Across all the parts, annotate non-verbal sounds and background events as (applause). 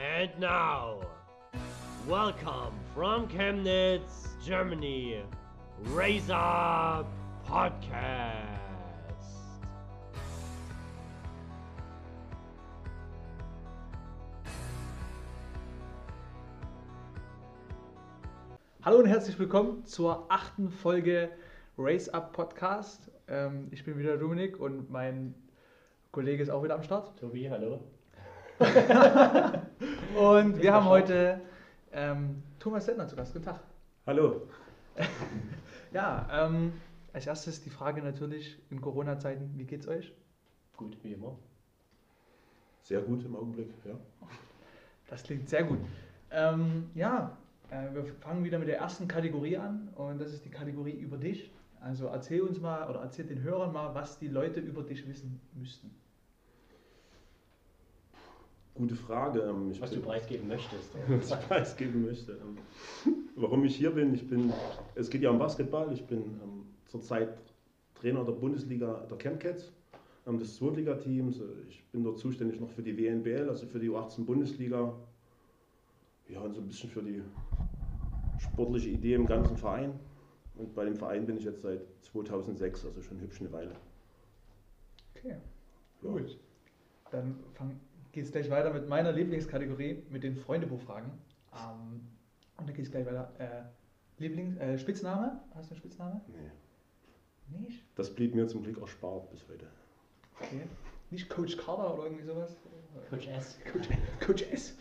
And now, welcome from Chemnitz, Germany, Raise Up Podcast. Hallo und herzlich willkommen zur achten Folge Race Up Podcast. Ähm, ich bin wieder Dominik und mein Kollege ist auch wieder am Start. Tobi, hallo. (laughs) Und wir haben heute ähm, Thomas Settner zu Gast. Guten Tag. Hallo. (laughs) Ja, ähm, als erstes die Frage natürlich in Corona-Zeiten, wie geht's euch? Gut, wie immer. Sehr gut im Augenblick, ja. Das klingt sehr gut. Ähm, ja, äh, wir fangen wieder mit der ersten Kategorie an und das ist die Kategorie über dich. Also erzähl uns mal oder erzähl den Hörern mal, was die Leute über dich wissen müssten. Gute Frage. ähm, Ich Was du bin- preisgeben möchtest. (laughs) was ich preisgeben möchte. ähm, Warum ich hier bin, ich bin, es geht ja um Basketball. Ich bin ähm, zurzeit Trainer der Bundesliga der Chemcats, ähm, des Zweitligateams. Ich bin dort zuständig noch für die WNBL, also für die U18 Bundesliga. Ja, und so ein bisschen für die sportliche Idee im ganzen Verein. Und bei dem Verein bin ich jetzt seit 2006, also schon hübsch eine Weile. Okay, Ja. gut. Dann geht es gleich weiter mit meiner Lieblingskategorie, mit den Freundebuchfragen. Ähm, und dann geht es gleich weiter. Äh, Lieblings äh, Spitzname? Hast du einen Spitzname? Nee. Nicht? Das blieb mir zum Glück erspart bis heute. Okay. Nicht Coach Carter oder irgendwie sowas? Coach S. (laughs) Coach, Coach S.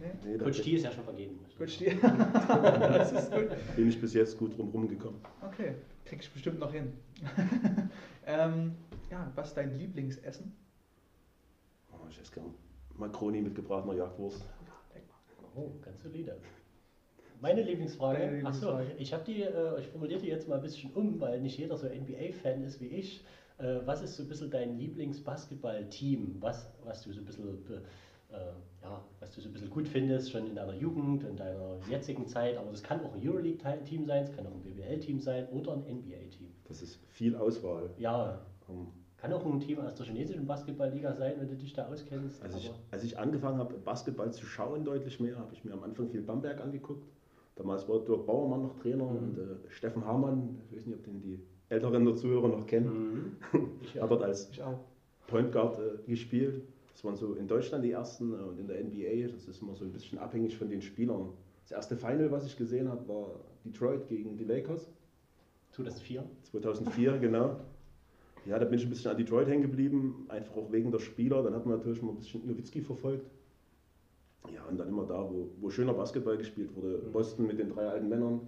Nee. Nee, Coach T ist ja schon vergeben. Coach D. (laughs) das ist gut. bin ich bis jetzt gut drum rumgekommen. Okay, krieg ich bestimmt noch hin. (laughs) ähm, ja, was ist dein Lieblingsessen? Oh, ich esse gern Makroni mit gebratener Jagdwurst. Oh, ganz solide. Meine Lieblingsfrage. Achso, ich habe die, äh, ich formuliere die jetzt mal ein bisschen um, weil nicht jeder so NBA-Fan ist wie ich. Äh, was ist so ein bisschen dein Lieblingsbasketball-Team? Was, was du so ein bisschen, äh, ja, was du so ein bisschen gut findest, schon in deiner Jugend, in deiner jetzigen Zeit, aber das kann auch ein Euroleague-Team sein, es kann auch ein BBL-Team sein oder ein NBA-Team. Das ist viel Auswahl. Ja, Ähm, kann auch ein Team aus der chinesischen Basketballliga sein, wenn du dich da auskennst. Als ich, als ich angefangen habe, Basketball zu schauen, deutlich mehr, habe ich mir am Anfang viel Bamberg angeguckt. Damals war Dirk Bauermann noch Trainer Mhm. und äh, Steffen Hamann, ich weiß nicht, ob den die Älteren der Zuhörer noch kennen, Mhm. (laughs) Hat dort als. Point Guard äh, gespielt. Das waren so in Deutschland die ersten äh, und in der NBA, das ist immer so ein bisschen abhängig von den Spielern. Das erste Final, was ich gesehen habe, war Detroit gegen die Lakers. 2004. 2004, genau. Ja, da bin ich ein bisschen an Detroit hängen geblieben, einfach auch wegen der Spieler. Dann hat man natürlich mal ein bisschen Nowitzki verfolgt. Ja, und dann immer da, wo, wo schöner Basketball gespielt wurde. Mhm. Boston mit den drei alten Männern.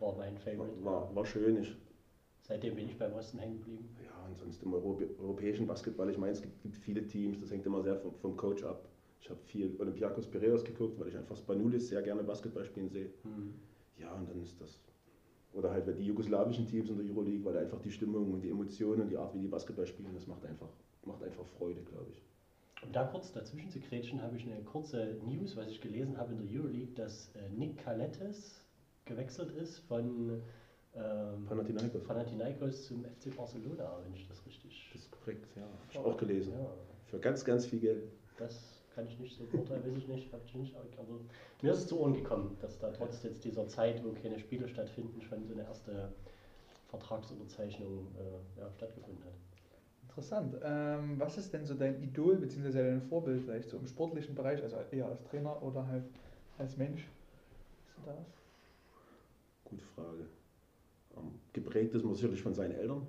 War mein Favorite. War, war schön. Ich, Seitdem bin ich beim Osten hängen geblieben. ja, und sonst im Europä europäischen Basketball, ich meine, es gibt, gibt viele Teams, das hängt immer sehr vom, vom Coach ab. Ich habe viel Olympiakos Piraeus geguckt, weil ich einfach Spanulis sehr gerne Basketball spielen sehe. Mhm. Ja, und dann ist das. Oder halt die jugoslawischen Teams in der Euroleague, weil einfach die Stimmung und die Emotionen und die Art, wie die Basketball spielen, das macht einfach, macht einfach Freude, glaube ich. Um da kurz dazwischen zu kretschen, habe ich eine kurze News, was ich gelesen habe in der Euroleague, dass äh, Nick Kaletes gewechselt ist von ähm, Panathinaikos. Panathinaikos zum FC Barcelona, wenn ich das richtig. Das ist korrekt, ja. Hab ich auch gelesen. Ja, Für ganz, ganz viel Geld. das kann ich nicht so beurteilen, weiß ich nicht, hab ich nicht. Aber mir ist es zu Ohren gekommen, dass da trotz jetzt dieser Zeit, wo keine Spiele stattfinden, schon so eine erste Vertragsunterzeichnung äh, ja, stattgefunden hat. Interessant. Ähm, was ist denn so dein Idol bzw. dein Vorbild vielleicht so im sportlichen Bereich, also eher als Trainer oder halt als Mensch? Ist da was? Gute Frage. Ähm, geprägt ist man sicherlich von seinen Eltern.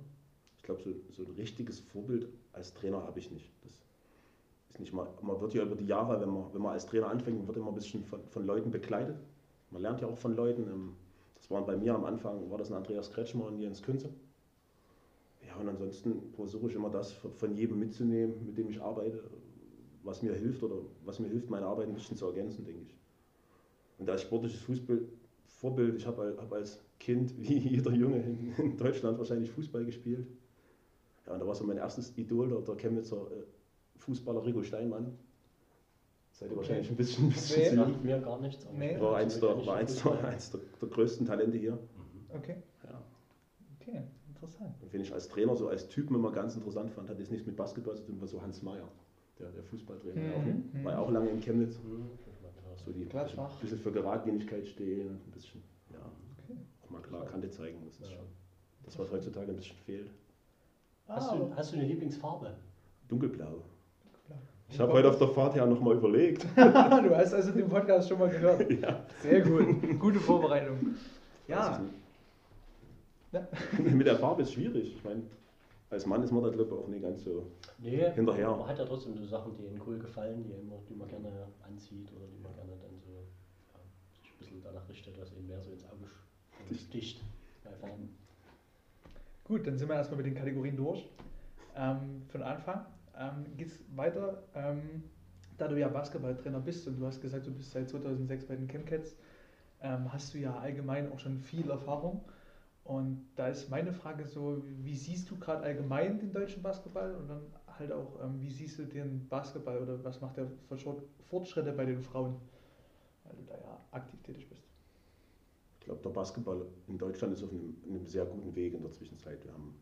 Ich glaube, so, so ein richtiges Vorbild als Trainer habe ich nicht. Das nicht mal, man wird ja über die Jahre, wenn man, wenn man als Trainer anfängt, man wird immer ein bisschen von, von Leuten begleitet. Man lernt ja auch von Leuten. ähm, Das waren bei mir am Anfang, war das ein Andreas Kretschmer und Jens Künze. Ja, und ansonsten versuche ich immer das von jedem mitzunehmen, mit dem ich arbeite, was mir hilft oder was mir hilft, meine Arbeit ein bisschen zu ergänzen, denke ich. Und als sportliches Fußball, Vorbild, ich habe hab als Kind, (laughs) wie jeder Junge in, in Deutschland, wahrscheinlich Fußball gespielt. Ja, und da war so mein erstes Idol, der Chemnitzer äh, Fußballer Rico Steinmann. Seid ihr Okay. wahrscheinlich ein bisschen, ein bisschen Nee. zu jung. mir gar nichts. Nee. War eins, der, war eins, der, eins der, der größten Talente hier. Mhm. Okay, Ja. okay, interessant. Und wenn ich als Trainer so als Typen immer ganz interessant fand, hat das nichts mit Basketball zu tun, war so Hans Meyer. der, der Fußballtrainer. Mhm. Auch, Mhm. war ja auch lange in Chemnitz. Hm, das gehört. So die ein Gladbach. bisschen, bisschen für Geradlinigkeit stehen und ein bisschen, ja, Okay. auch mal klar Kante zeigen. Das ist Ja. schon das, was heutzutage ein bisschen fehlt. Hast, Ah, du, hast du eine Lieblingsfarbe? Dunkelblau. Ich habe heute auf der Fahrt her nochmal überlegt. (laughs) du hast also den Podcast schon mal gehört. (laughs) ja. Sehr gut. Gute Vorbereitung. Ja. Ja. (laughs) Mit der Farbe ist schwierig. Ich meine, als Mann ist man da glaube ich auch nicht ganz so. Nee, Hinterher. man hat ja trotzdem so Sachen, die einem cool gefallen, die, immer, die man gerne anzieht oder die man gerne dann so ja, sich ein bisschen danach richtet, was eben mehr so ins Auge sticht bei Farben. Gut, dann sind wir erstmal mit den Kategorien durch. Ähm, von Anfang ähm, geht es weiter. Ähm, da du ja Basketballtrainer bist und du hast gesagt, du bist seit 2006 bei den Chemcats, ähm, hast du ja allgemein auch schon viel Erfahrung. Und da ist meine Frage so, wie siehst du gerade allgemein den deutschen Basketball und dann halt auch, ähm, wie siehst du den Basketball oder was macht der Fortschritte bei den Frauen, weil du da ja aktiv tätig bist? Ich glaube, der Basketball in Deutschland ist auf einem, einem sehr guten Weg in der Zwischenzeit. Wir haben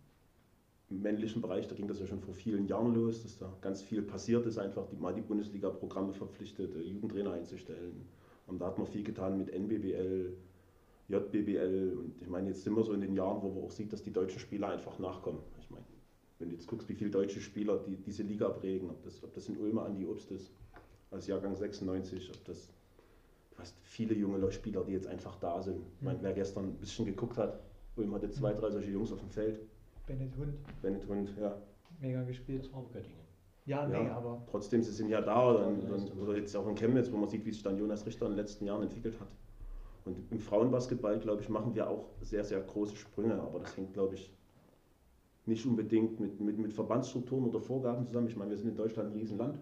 männlichen Bereich, da ging das ja schon vor vielen Jahren los, dass da ganz viel passiert ist, einfach die, mal die Bundesliga-Programme verpflichtet, äh, Jugendtrainer einzustellen. Und da hat man viel getan mit NBBL, JBBL und ich meine, jetzt sind wir so in den Jahren, wo man auch sieht, dass die deutschen Spieler einfach nachkommen. Ich meine, wenn du jetzt guckst, wie viele deutsche Spieler die, diese Liga prägen, ob das, ob das in Ulmer Andi Obst ist, als Jahrgang 96, ob das du hast viele junge Spieler, die jetzt einfach da sind. Ich meine, wer gestern ein bisschen geguckt hat, Ulm hatte zwei, drei solche Jungs auf dem Feld. Bennett Hund, Bennett Hund, ja. mega gespielt. Das war Göttingen. Ja, nee, Ja. aber Trotzdem, sie sind ja da. Oder, Ja, Leistung. oder jetzt auch in Chemnitz, wo man sieht, wie sich dann Jonas Richter in den letzten Jahren entwickelt hat. Und im Frauenbasketball, glaube ich, machen wir auch sehr, sehr große Sprünge. Aber das hängt, glaube ich, nicht unbedingt mit, mit, mit Verbandsstrukturen oder Vorgaben zusammen. Ich meine, wir sind in Deutschland ein Riesenland.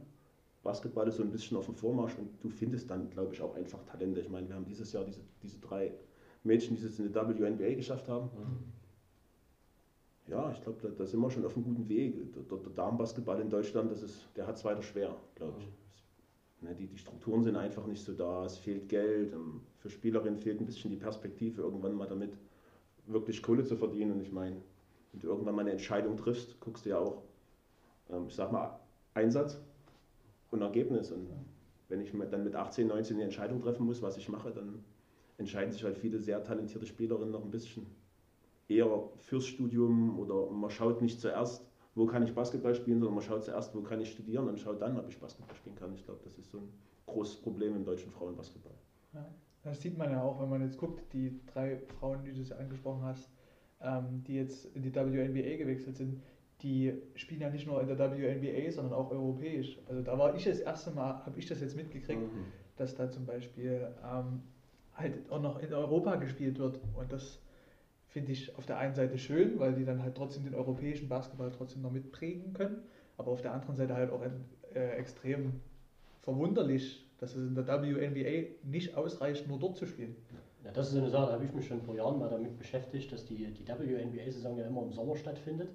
Basketball ist so ein bisschen auf dem Vormarsch und du findest dann, glaube ich, auch einfach Talente. Ich meine, wir haben dieses Jahr diese, diese drei Mädchen, die es in der WNBA geschafft haben. Ja, ich glaube, da, da sind wir schon auf einem guten Weg. Der, der, der Damenbasketball in Deutschland, das ist, der hat es weiter schwer, glaube ich. Es, ne, die, die Strukturen sind einfach nicht so da, es fehlt Geld, ähm, für Spielerinnen fehlt ein bisschen die Perspektive, irgendwann mal damit wirklich Kohle zu verdienen. Und ich meine, wenn du irgendwann mal eine Entscheidung triffst, guckst du ja auch, ähm, ich sag mal, Einsatz und Ergebnis. Und wenn ich dann mit 18, 19 eine Entscheidung treffen muss, was ich mache, dann entscheiden sich halt viele sehr talentierte Spielerinnen noch ein bisschen eher fürs Studium oder man schaut nicht zuerst, wo kann ich Basketball spielen, sondern man schaut zuerst, wo kann ich studieren und schaut dann, ob ich Basketball spielen kann. Ich glaube, das ist so ein großes Problem im deutschen Frauenbasketball. Ja, das sieht man ja auch, wenn man jetzt guckt, die drei Frauen, die du jetzt angesprochen hast, ähm, die jetzt in die WNBA gewechselt sind, die spielen ja nicht nur in der WNBA, sondern auch europäisch. Also da war ich das erste Mal, habe ich das jetzt mitgekriegt, Mhm. dass da zum Beispiel ähm, halt auch noch in Europa gespielt wird. Und das finde ich auf der einen Seite schön, weil die dann halt trotzdem den europäischen Basketball trotzdem noch mitprägen können, aber auf der anderen Seite halt auch äh, extrem verwunderlich, dass es in der WNBA nicht ausreicht, nur dort zu spielen. Ja, das ist eine Sache, da habe ich mich schon vor Jahren mal damit beschäftigt, dass die, die WNBA-Saison ja immer im Sommer stattfindet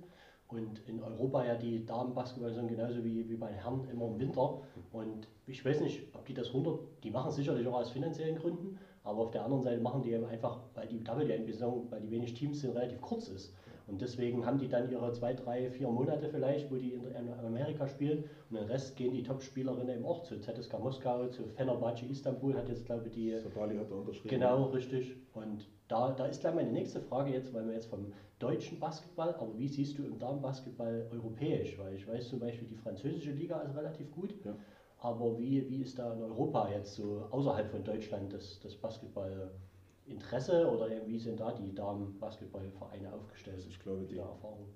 und in Europa ja die Damenbasketball-Saison genauso wie, wie bei den Herren immer im Winter. Und ich weiß nicht, ob die das 100, die machen sicherlich auch aus finanziellen Gründen, aber auf der anderen Seite machen die eben einfach, weil die WNBA-Saison, weil die wenig Teams sind, relativ kurz ist. Und deswegen haben die dann ihre zwei, drei, vier Monate vielleicht, wo die in in Amerika spielen und den Rest gehen die Top-Spielerinnen eben auch zu ZSK Moskau, zu Fenerbahce Istanbul, hat jetzt glaube ich die Sabali hat da unterschrieben. Genau, richtig. Und da, da ist gleich meine nächste Frage jetzt, weil wir jetzt vom deutschen Basketball, aber wie siehst du im Damenbasketball europäisch? Weil ich weiß zum Beispiel, die französische Liga ist relativ gut, Ja. Aber wie, wie ist da in Europa jetzt so außerhalb von Deutschland das, das Basketballinteresse oder wie sind da die Damenbasketballvereine aufgestellt? Also ich glaube, die Erfahrung.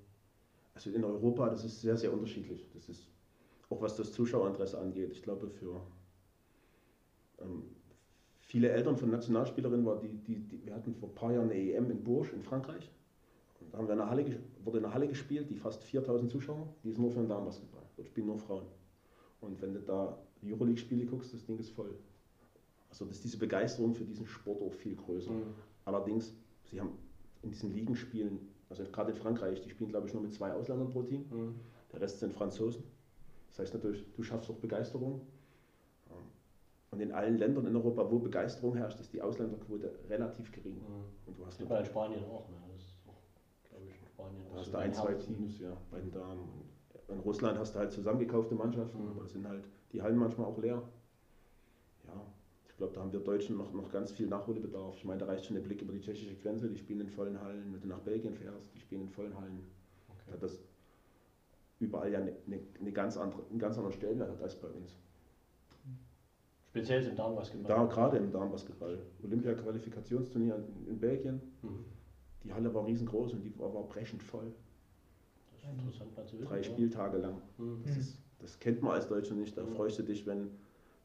also in Europa, das ist sehr, sehr unterschiedlich. Das ist auch was das Zuschauerinteresse angeht. Ich glaube, für ähm, viele Eltern von Nationalspielerinnen war die, die, die, wir hatten vor ein paar Jahren eine EM in Bourges in Frankreich. Und da haben wir in Halle, wurde in einer Halle gespielt, die fast 4000 Zuschauer, die ist nur für den Damenbasketball. Dort spielen nur Frauen. Und wenn du da Euroleague-Spiele guckst, das Ding ist voll. Also das ist diese Begeisterung für diesen Sport auch viel größer. Allerdings, sie haben in diesen Ligenspielen, also gerade in Frankreich, die spielen glaube ich nur mit zwei Ausländern pro Team, Mhm. der Rest sind Franzosen. Das heißt natürlich, du schaffst auch Begeisterung. Ähm, Und in allen Ländern in Europa, wo Begeisterung herrscht, ist die Ausländerquote relativ gering. Mhm. Und du hast, man in Spanien auch, ne? Das ist auch, glaube ich, in Spanien. du auch hast da ein, zwei. Teams ja, bei den Damen. In Russland hast du halt zusammengekaufte Mannschaften, Mhm. aber es sind halt die Hallen manchmal auch leer. Ja, ich glaube, da haben wir Deutschen noch, noch ganz viel Nachholbedarf. Ich meine, da reicht schon der Blick über die tschechische Grenze, die spielen in vollen Hallen, wenn du nach Belgien fährst, die spielen in vollen Hallen. Da hat das überall ja eine, eine, eine ganz andere, einen ganz anderen Stellenwert hat als bei uns. Speziell im Damenbasketball. Da gerade im Damenbasketball. Olympia-Qualifikationsturnier in, in Belgien, Mhm. die Halle war riesengroß und die war, war brechend voll. Das ist interessant mal zu wissen. Drei. Spieltage lang. Mhm. Das, ist, das kennt man als Deutscher nicht. Da Mhm. freust du dich, wenn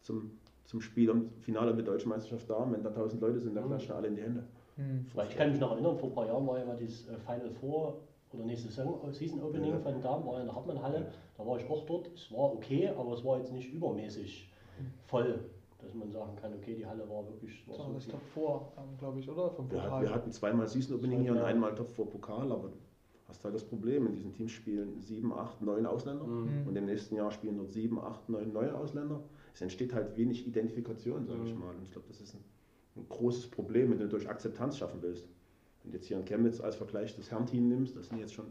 zum, zum Spiel am Finale der Deutschen Meisterschaft da, wenn da tausend Leute sind, dann Mhm. klatschen alle in die Hände. Hm. Weil ich kann mich noch erinnern, vor ein paar Jahren war ja mal dieses äh, Final Four oder nächste Saison, Season Opening Ja. von den Damen, war ja in der Hartmann-Halle. Ja. Da war ich auch dort. Es war okay, aber es war jetzt nicht übermäßig voll, dass man sagen kann, okay, die Halle war wirklich. War Das so war das gut. Top 4, ähm, glaube ich, oder? Vom Wir, Pokal. wir hatten zweimal Season Opening hier und einmal Top 4 Pokal, aber hast halt das Problem, in diesen Teams spielen sieben, acht, neun Ausländer. Mhm. Und im nächsten Jahr spielen dort sieben, acht, neun neue Ausländer. Es entsteht halt wenig Identifikation, sage ich Mhm. mal. Und ich glaube, das ist ein, ein großes Problem, wenn du durch Akzeptanz schaffen willst. Wenn du jetzt hier in Chemnitz als Vergleich das Herrenteam nimmst, das sind jetzt schon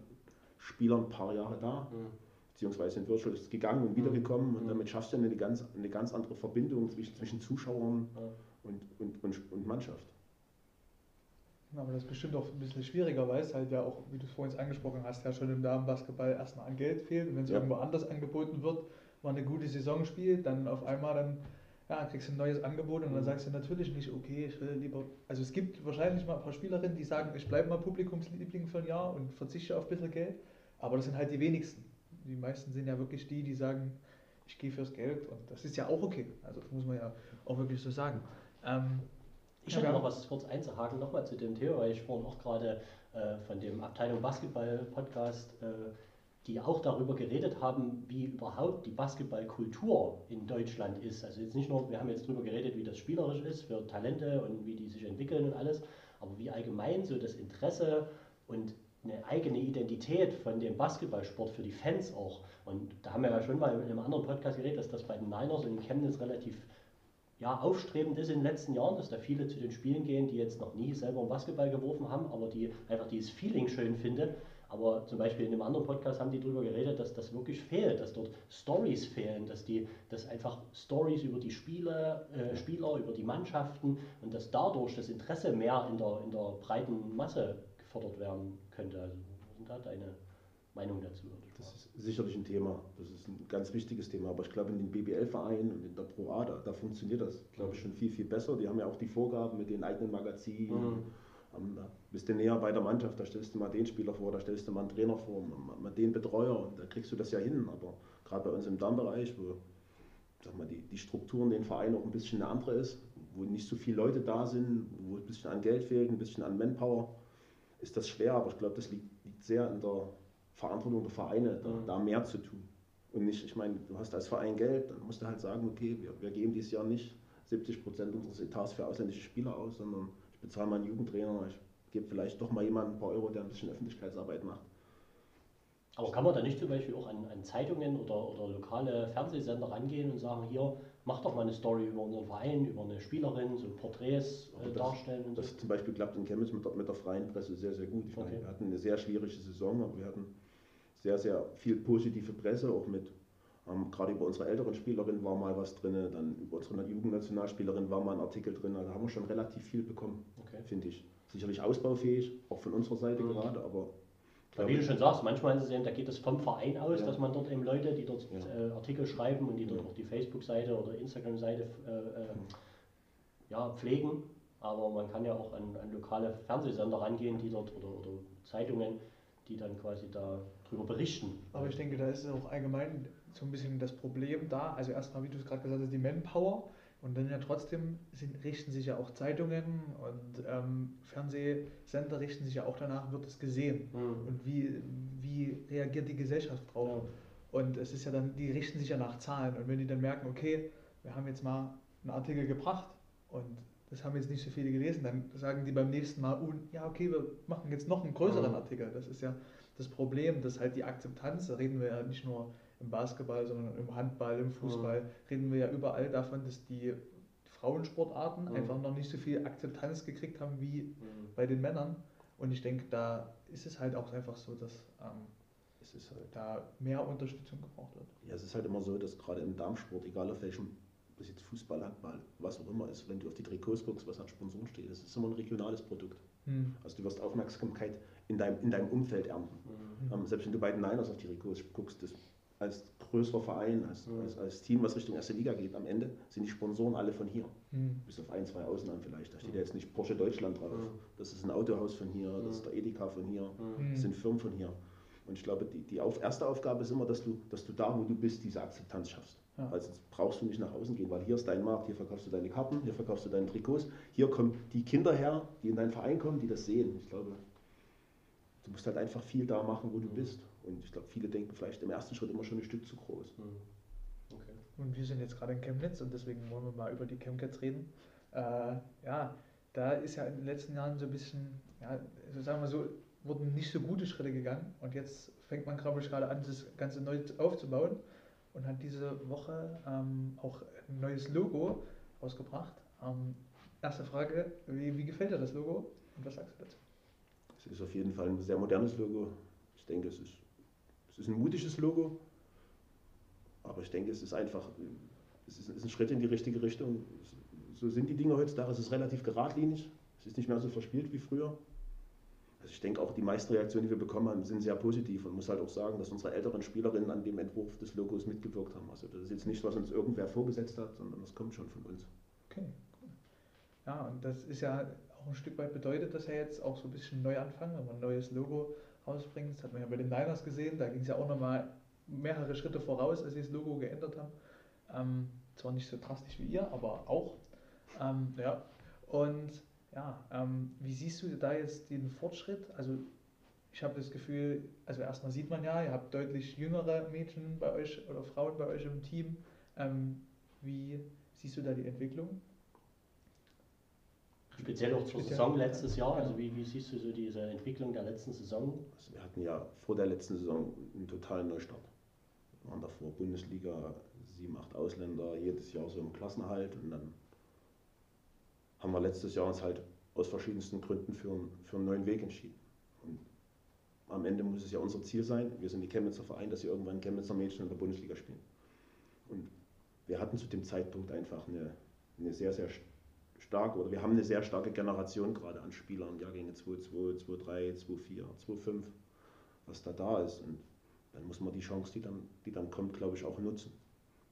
Spieler ein paar Jahre da, Mhm. beziehungsweise in Virtual ist gegangen und wiedergekommen. Und Mhm. damit schaffst du eine ganz, eine ganz andere Verbindung zwischen, zwischen Zuschauern Ja. und, und, und, und Mannschaft. Aber das ist bestimmt auch ein bisschen schwieriger, weil es halt ja auch, wie du es vorhin angesprochen hast, ja schon im Damenbasketball erstmal an Geld fehlt. Und wenn es Ja. irgendwo anders angeboten wird, man eine gute Saison spielt, dann auf einmal dann ja, kriegst du ein neues Angebot und dann Mhm. sagst du natürlich nicht, okay, ich will lieber. Also es gibt wahrscheinlich mal ein paar Spielerinnen, die sagen, ich bleibe mal Publikumsliebling für ein Jahr und verzichte auf ein bisschen Geld. Aber das sind halt die wenigsten. Die meisten sind ja wirklich die, die sagen, ich gehe fürs Geld und das ist ja auch okay. Also das muss man ja auch wirklich so sagen. Ähm, Ich Ja, hätte wir noch was kurz einzuhaken, nochmal zu dem Thema, weil ich vorhin auch gerade äh, von dem Abteilung Basketball Podcast, äh, die auch darüber geredet haben, wie überhaupt die Basketballkultur in Deutschland ist. Also jetzt nicht nur, wir haben jetzt darüber geredet, wie das spielerisch ist für Talente und wie die sich entwickeln und alles, aber wie allgemein so das Interesse und eine eigene Identität von dem Basketballsport für die Fans auch. Und da haben wir ja schon mal in einem anderen Podcast geredet, dass das bei den Niners und in Chemnitz relativ ja, aufstrebend ist in den letzten Jahren, dass da viele zu den Spielen gehen, die jetzt noch nie selber einen Basketball geworfen haben, aber die einfach dieses Feeling schön finden. Aber zum Beispiel in einem anderen Podcast haben die darüber geredet, dass das wirklich fehlt, dass dort Stories fehlen, dass die, dass einfach Stories über die Spiele, äh, Spieler, über die Mannschaften und dass dadurch das Interesse mehr in der, in der breiten Masse gefördert werden könnte. Also, was sind da deine Meinung dazu? Das ist sicherlich ein Thema. Das ist ein ganz wichtiges Thema. Aber ich glaube, in den BBL-Vereinen und in der Pro A, da, da funktioniert das, glaube ich, schon viel, viel besser. Die haben ja auch die Vorgaben mit den eigenen Magazinen. Mhm. Da bist du näher bei der Mannschaft, da stellst du mal den Spieler vor, da stellst du mal einen Trainer vor, mal, den Betreuer und da kriegst du das ja hin. Aber gerade bei uns im Dammbereich, wo sag mal, die, die Struktur in den Vereinen auch ein bisschen eine andere ist, wo nicht so viele Leute da sind, wo ein bisschen an Geld fehlt, ein bisschen an Manpower, ist das schwer. Aber ich glaube, das liegt, liegt sehr in der Verantwortung der Vereine, da, Mhm. da mehr zu tun. Und nicht, ich meine, du hast als Verein Geld, dann musst du halt sagen, okay, wir, wir geben dieses Jahr nicht 70 Prozent unseres Etats für ausländische Spieler aus, sondern ich bezahle mal einen Jugendtrainer, ich gebe vielleicht doch mal jemanden ein paar Euro, der ein bisschen Öffentlichkeitsarbeit macht. Aber kann man da nicht zum Beispiel auch an, an Zeitungen oder, oder lokale Fernsehsender rangehen und sagen, hier, mach doch mal eine Story über unseren Verein, über eine Spielerin, so Porträts äh, das- darstellen und so? Das zum Beispiel klappt in Chemnitz mit der, mit der freien Presse sehr, sehr gut. Ich meine, Okay. wir hatten eine sehr schwierige Saison, aber wir hatten sehr, sehr viel positive Presse, auch mit, ähm, gerade über unsere älteren Spielerin war mal was drin, dann über unsere Jugendnationalspielerin war mal ein Artikel drin, also haben wir schon relativ viel bekommen, Okay. finde ich. Sicherlich ausbaufähig, auch von unserer Seite Mhm. gerade, aber Weil wie du schon sagst, manchmal ist es eben, da geht es vom Verein aus, Ja. dass man dort eben Leute, die dort Ja. äh, Artikel schreiben und die dort Ja. auch die Facebook-Seite oder Instagram-Seite äh, äh, ja, pflegen. Aber man kann ja auch an, an lokale Fernsehsender rangehen, die dort oder, oder Zeitungen, die dann quasi darüber berichten. Aber ich denke, da ist auch allgemein so ein bisschen das Problem da. Also erstmal, wie du es gerade gesagt hast, die Manpower. Und dann ja trotzdem sind, richten sich ja auch Zeitungen und ähm, Fernsehsender richten sich ja auch danach, wird es gesehen. Mhm. Und wie, wie reagiert die Gesellschaft drauf? Und es ist ja dann, die richten sich ja nach Zahlen. Und wenn die dann merken, okay, wir haben jetzt mal einen Artikel gebracht und das haben jetzt nicht so viele gelesen, dann sagen die beim nächsten Mal, oh, ja, okay, wir machen jetzt noch einen größeren Mhm. Artikel. Das ist ja das Problem, dass halt die Akzeptanz, da reden wir ja nicht nur im Basketball, sondern im Handball, im Fußball, reden wir ja überall davon, dass die Frauensportarten Mhm. einfach noch nicht so viel Akzeptanz gekriegt haben wie Mhm. bei den Männern. Und ich denke, da ist es halt auch einfach so, dass ähm, es ist halt, da mehr Unterstützung gebraucht wird. ja, es ist halt immer so, dass gerade im Darmsport, egal auf welchem, ob es jetzt Fußball, Handball, was auch immer ist, wenn du auf die Trikots guckst, was an Sponsoren steht, das ist immer ein regionales Produkt. Hm. Also du wirst Aufmerksamkeit in deinem, in deinem Umfeld ernten. Mhm. Ähm, selbst wenn du bei den Niners auf die Trikots guckst, das, als größerer Verein, als, Mhm. als, als Team, was Richtung erste Liga geht, am Ende sind die Sponsoren alle von hier. Hm. Bis auf ein, zwei Ausnahmen vielleicht. Da steht Mhm. ja jetzt nicht Porsche Deutschland drauf. Mhm. Das ist ein Autohaus von hier, das ist Mhm. der Edeka von hier, Mhm. Hm. das sind Firmen von hier. Und ich glaube, die, die auf, erste Aufgabe ist immer, dass du, dass du da, wo du bist, diese Akzeptanz schaffst. Ja. Also jetzt brauchst du nicht nach außen gehen, weil hier ist dein Markt, hier verkaufst du deine Karten, hier verkaufst du deine Trikots, hier kommen die Kinder her, die in deinen Verein kommen, die das sehen. Ich glaube, du musst halt einfach viel da machen, wo du Mhm. bist. Und ich glaube, viele denken vielleicht im ersten Schritt immer schon ein Stück zu groß. Mhm. Okay. Und wir sind jetzt gerade in Chemnitz und deswegen wollen wir mal über die Chemcats reden. Äh, ja, da ist ja in den letzten Jahren so ein bisschen, ja, also sagen wir so, wurden nicht so gute Schritte gegangen und jetzt fängt man glaube ich gerade an, das Ganze neu aufzubauen und hat diese Woche ähm, auch ein neues Logo rausgebracht. Ähm, erste Frage, wie, wie gefällt dir das Logo und was sagst du dazu? Es ist auf jeden Fall ein sehr modernes Logo. Ich denke, es ist, es ist ein mutiges Logo. Aber ich denke, es ist einfach es ist, ist ein Schritt in die richtige Richtung. So sind die Dinge heutzutage. Es ist relativ geradlinig. Es ist nicht mehr so verspielt wie früher. Also ich denke auch, die meisten Reaktionen, die wir bekommen haben, sind sehr positiv. Und muss halt auch sagen, dass unsere älteren Spielerinnen an dem Entwurf des Logos mitgewirkt haben. Also das ist jetzt nicht, was uns irgendwer vorgesetzt hat, sondern das kommt schon von uns. Okay, cool. Ja, und das ist ja auch ein Stück weit bedeutet das ja jetzt auch so ein bisschen Neuanfang, wenn man ein neues Logo rausbringt. Das hat man ja bei den Niners gesehen, da ging es ja auch nochmal mehrere Schritte voraus, als sie das Logo geändert haben. Ähm, zwar nicht so drastisch wie ihr, aber auch. Ähm, ja. Und ja, ähm, wie siehst du da jetzt den Fortschritt? Also ich habe das Gefühl, also erstmal sieht man ja, ihr habt deutlich jüngere Mädchen bei euch oder Frauen bei euch im Team. Ähm, wie siehst du da die Entwicklung? Speziell auch zur Speziell. Saison letztes Jahr, also wie, wie siehst du so diese Entwicklung der letzten Saison? Also wir hatten ja vor der letzten Saison einen totalen Neustart. Wir waren davor Bundesliga, sieben, acht Ausländer, jedes Jahr so im Klassenerhalt und dann haben wir letztes Jahr uns halt aus verschiedensten Gründen für, einen- für einen neuen Weg entschieden. Und am Ende muss es ja unser Ziel sein, wir sind die Chemnitzer Verein, dass sie irgendwann Chemnitzer Mädchen in der Bundesliga spielen. Und wir hatten zu dem Zeitpunkt einfach eine, eine sehr, sehr starke, oder wir haben eine sehr starke Generation gerade an Spielern, Jahrgänge 2-2, 2-3, 2-4, 2-5, was da da ist. Und dann muss man die Chance, die dann, die dann kommt, glaube ich, auch nutzen.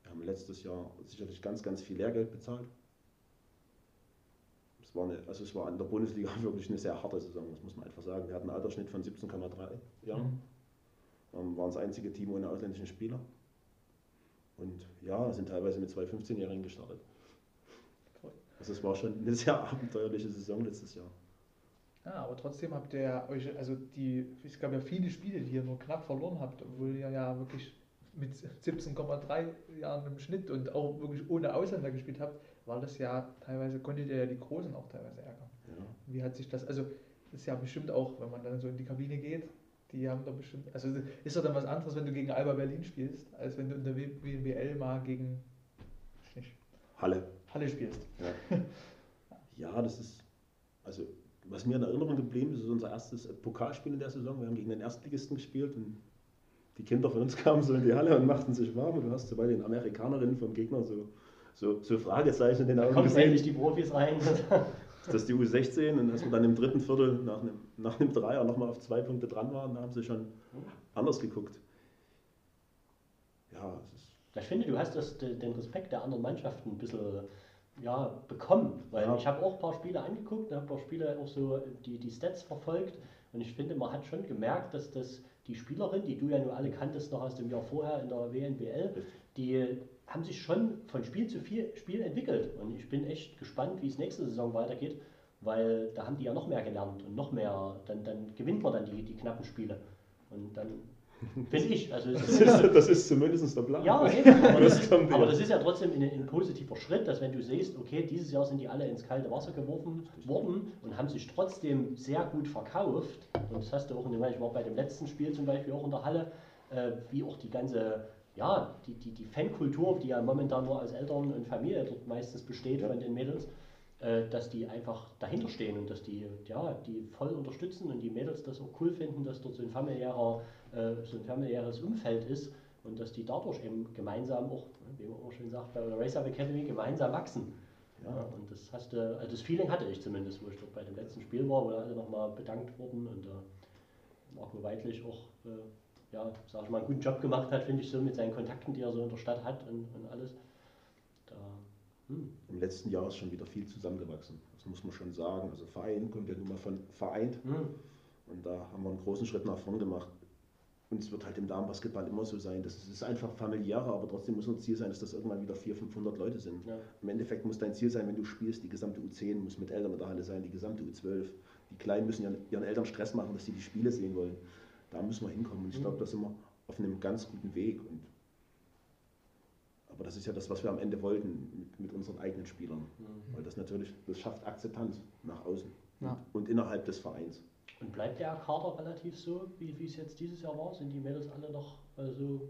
Wir haben letztes Jahr sicherlich ganz, ganz viel Lehrgeld bezahlt. Es war, eine, also es war in der Bundesliga (laughs) wirklich eine sehr harte Saison, das muss man einfach sagen. Wir hatten einen Altersschnitt von 17,3 Jahren, Mhm. ähm, waren das einzige Team ohne ausländischen Spieler. Und ja, sind teilweise mit zwei 15-Jährigen gestartet. Also es war schon eine sehr abenteuerliche Saison letztes Jahr. Ja, aber trotzdem habt ihr ja euch, also die, es gab ja viele Spiele, die ihr nur knapp verloren habt, obwohl ihr ja wirklich mit 17,3 Jahren im Schnitt und auch wirklich ohne Ausländer gespielt habt, war das ja teilweise, konntet ihr ja die Großen auch teilweise ärgern. Ja. Wie hat sich das, also das ist ja bestimmt auch, wenn man dann so in die Kabine geht, die haben da bestimmt, also ist doch dann was anderes, wenn du gegen Alba Berlin spielst, als wenn du in der WNBL mal gegen nicht, Halle. Halle spielst. Ja. ja, das ist, also was mir in Erinnerung geblieben ist, ist unser erstes Pokalspiel in der Saison. Wir haben gegen den Erstligisten gespielt und die Kinder von uns (laughs) kamen so in die Halle und machten sich warm und du hast so bei den Amerikanerinnen vom Gegner so, so, so Fragezeichen in den Augen Kommen gesehen. endlich die Profis rein. (laughs) Ist das die U16 und als wir dann im dritten Viertel nach einem, nach einem Dreier nochmal auf zwei Punkte dran waren, da haben sie schon anders geguckt. Ja, es ist, Ich finde, du hast das, de- den Respekt der anderen Mannschaften ein bisschen ja, bekommen. Weil Ja. ich habe auch ein paar Spiele angeguckt, habe ein paar Spiele auch so die, die Stats verfolgt. Und ich finde, man hat schon gemerkt, dass das die Spielerin, die du ja nur alle kanntest noch aus dem Jahr vorher in der WNBL, die haben sich schon von Spiel zu viel Spiel entwickelt. Und ich bin echt gespannt, wie es nächste Saison weitergeht, weil da haben die ja noch mehr gelernt und noch mehr, dann, dann gewinnt man dann die, die knappen Spiele. Und dann finde ich, also (laughs) das, ist, das ist zumindest der Plan. ja, eben, aber, Das aber das ist ja trotzdem ein, ein positiver Schritt, dass wenn du siehst, okay, dieses Jahr sind die alle ins kalte Wasser geworfen worden und haben sich trotzdem sehr gut verkauft. Und das hast du auch, in dem, ich war bei dem letzten Spiel zum Beispiel auch in der Halle, äh, wie auch die ganze, ja, die, die, die Fankultur, die ja momentan nur aus Eltern und Familie dort meistens besteht Ja. von den Mädels, äh, dass die einfach dahinter stehen und dass die, ja, die voll unterstützen und die Mädels das auch cool finden, dass dort so ein, familiärer, äh, so ein familiäres Umfeld ist und dass die dadurch eben gemeinsam auch, wie man immer schön sagt, bei der Race Up Academy gemeinsam wachsen. Ja, und das hast du, also das Feeling hatte ich zumindest, wo ich dort bei dem letzten Spiel war, wo alle nochmal bedankt wurden und äh, Marco Weidlich auch, äh, ja, sag ich mal, einen guten Job gemacht hat, finde ich so, mit seinen Kontakten, die er so in der Stadt hat und, und alles. Da, hm. Im letzten Jahr ist schon wieder viel zusammengewachsen, das muss man schon sagen. Also Verein kommt ja nun mal von vereint hm. und da haben wir einen großen Schritt nach vorn gemacht. Und es wird halt im Damenbasketball immer so sein. Das ist einfach familiärer, aber trotzdem muss unser Ziel sein, dass das irgendwann wieder 400, 500 Leute sind. Ja. Im Endeffekt muss dein Ziel sein, wenn du spielst, die gesamte U10 muss mit Eltern in der Halle sein, die gesamte U12. Die Kleinen müssen ihren, ihren Eltern Stress machen, dass sie die Spiele sehen wollen. Da müssen wir hinkommen. Und ich mhm. glaube, da sind wir auf einem ganz guten Weg. Und aber das ist ja das, was wir am Ende wollten mit, mit unseren eigenen Spielern. Mhm. Weil das natürlich, das schafft Akzeptanz nach außen ja. und, und innerhalb des Vereins. Und bleibt der Kader relativ so, wie, wie es jetzt dieses Jahr war? Sind die Mädels alle noch also,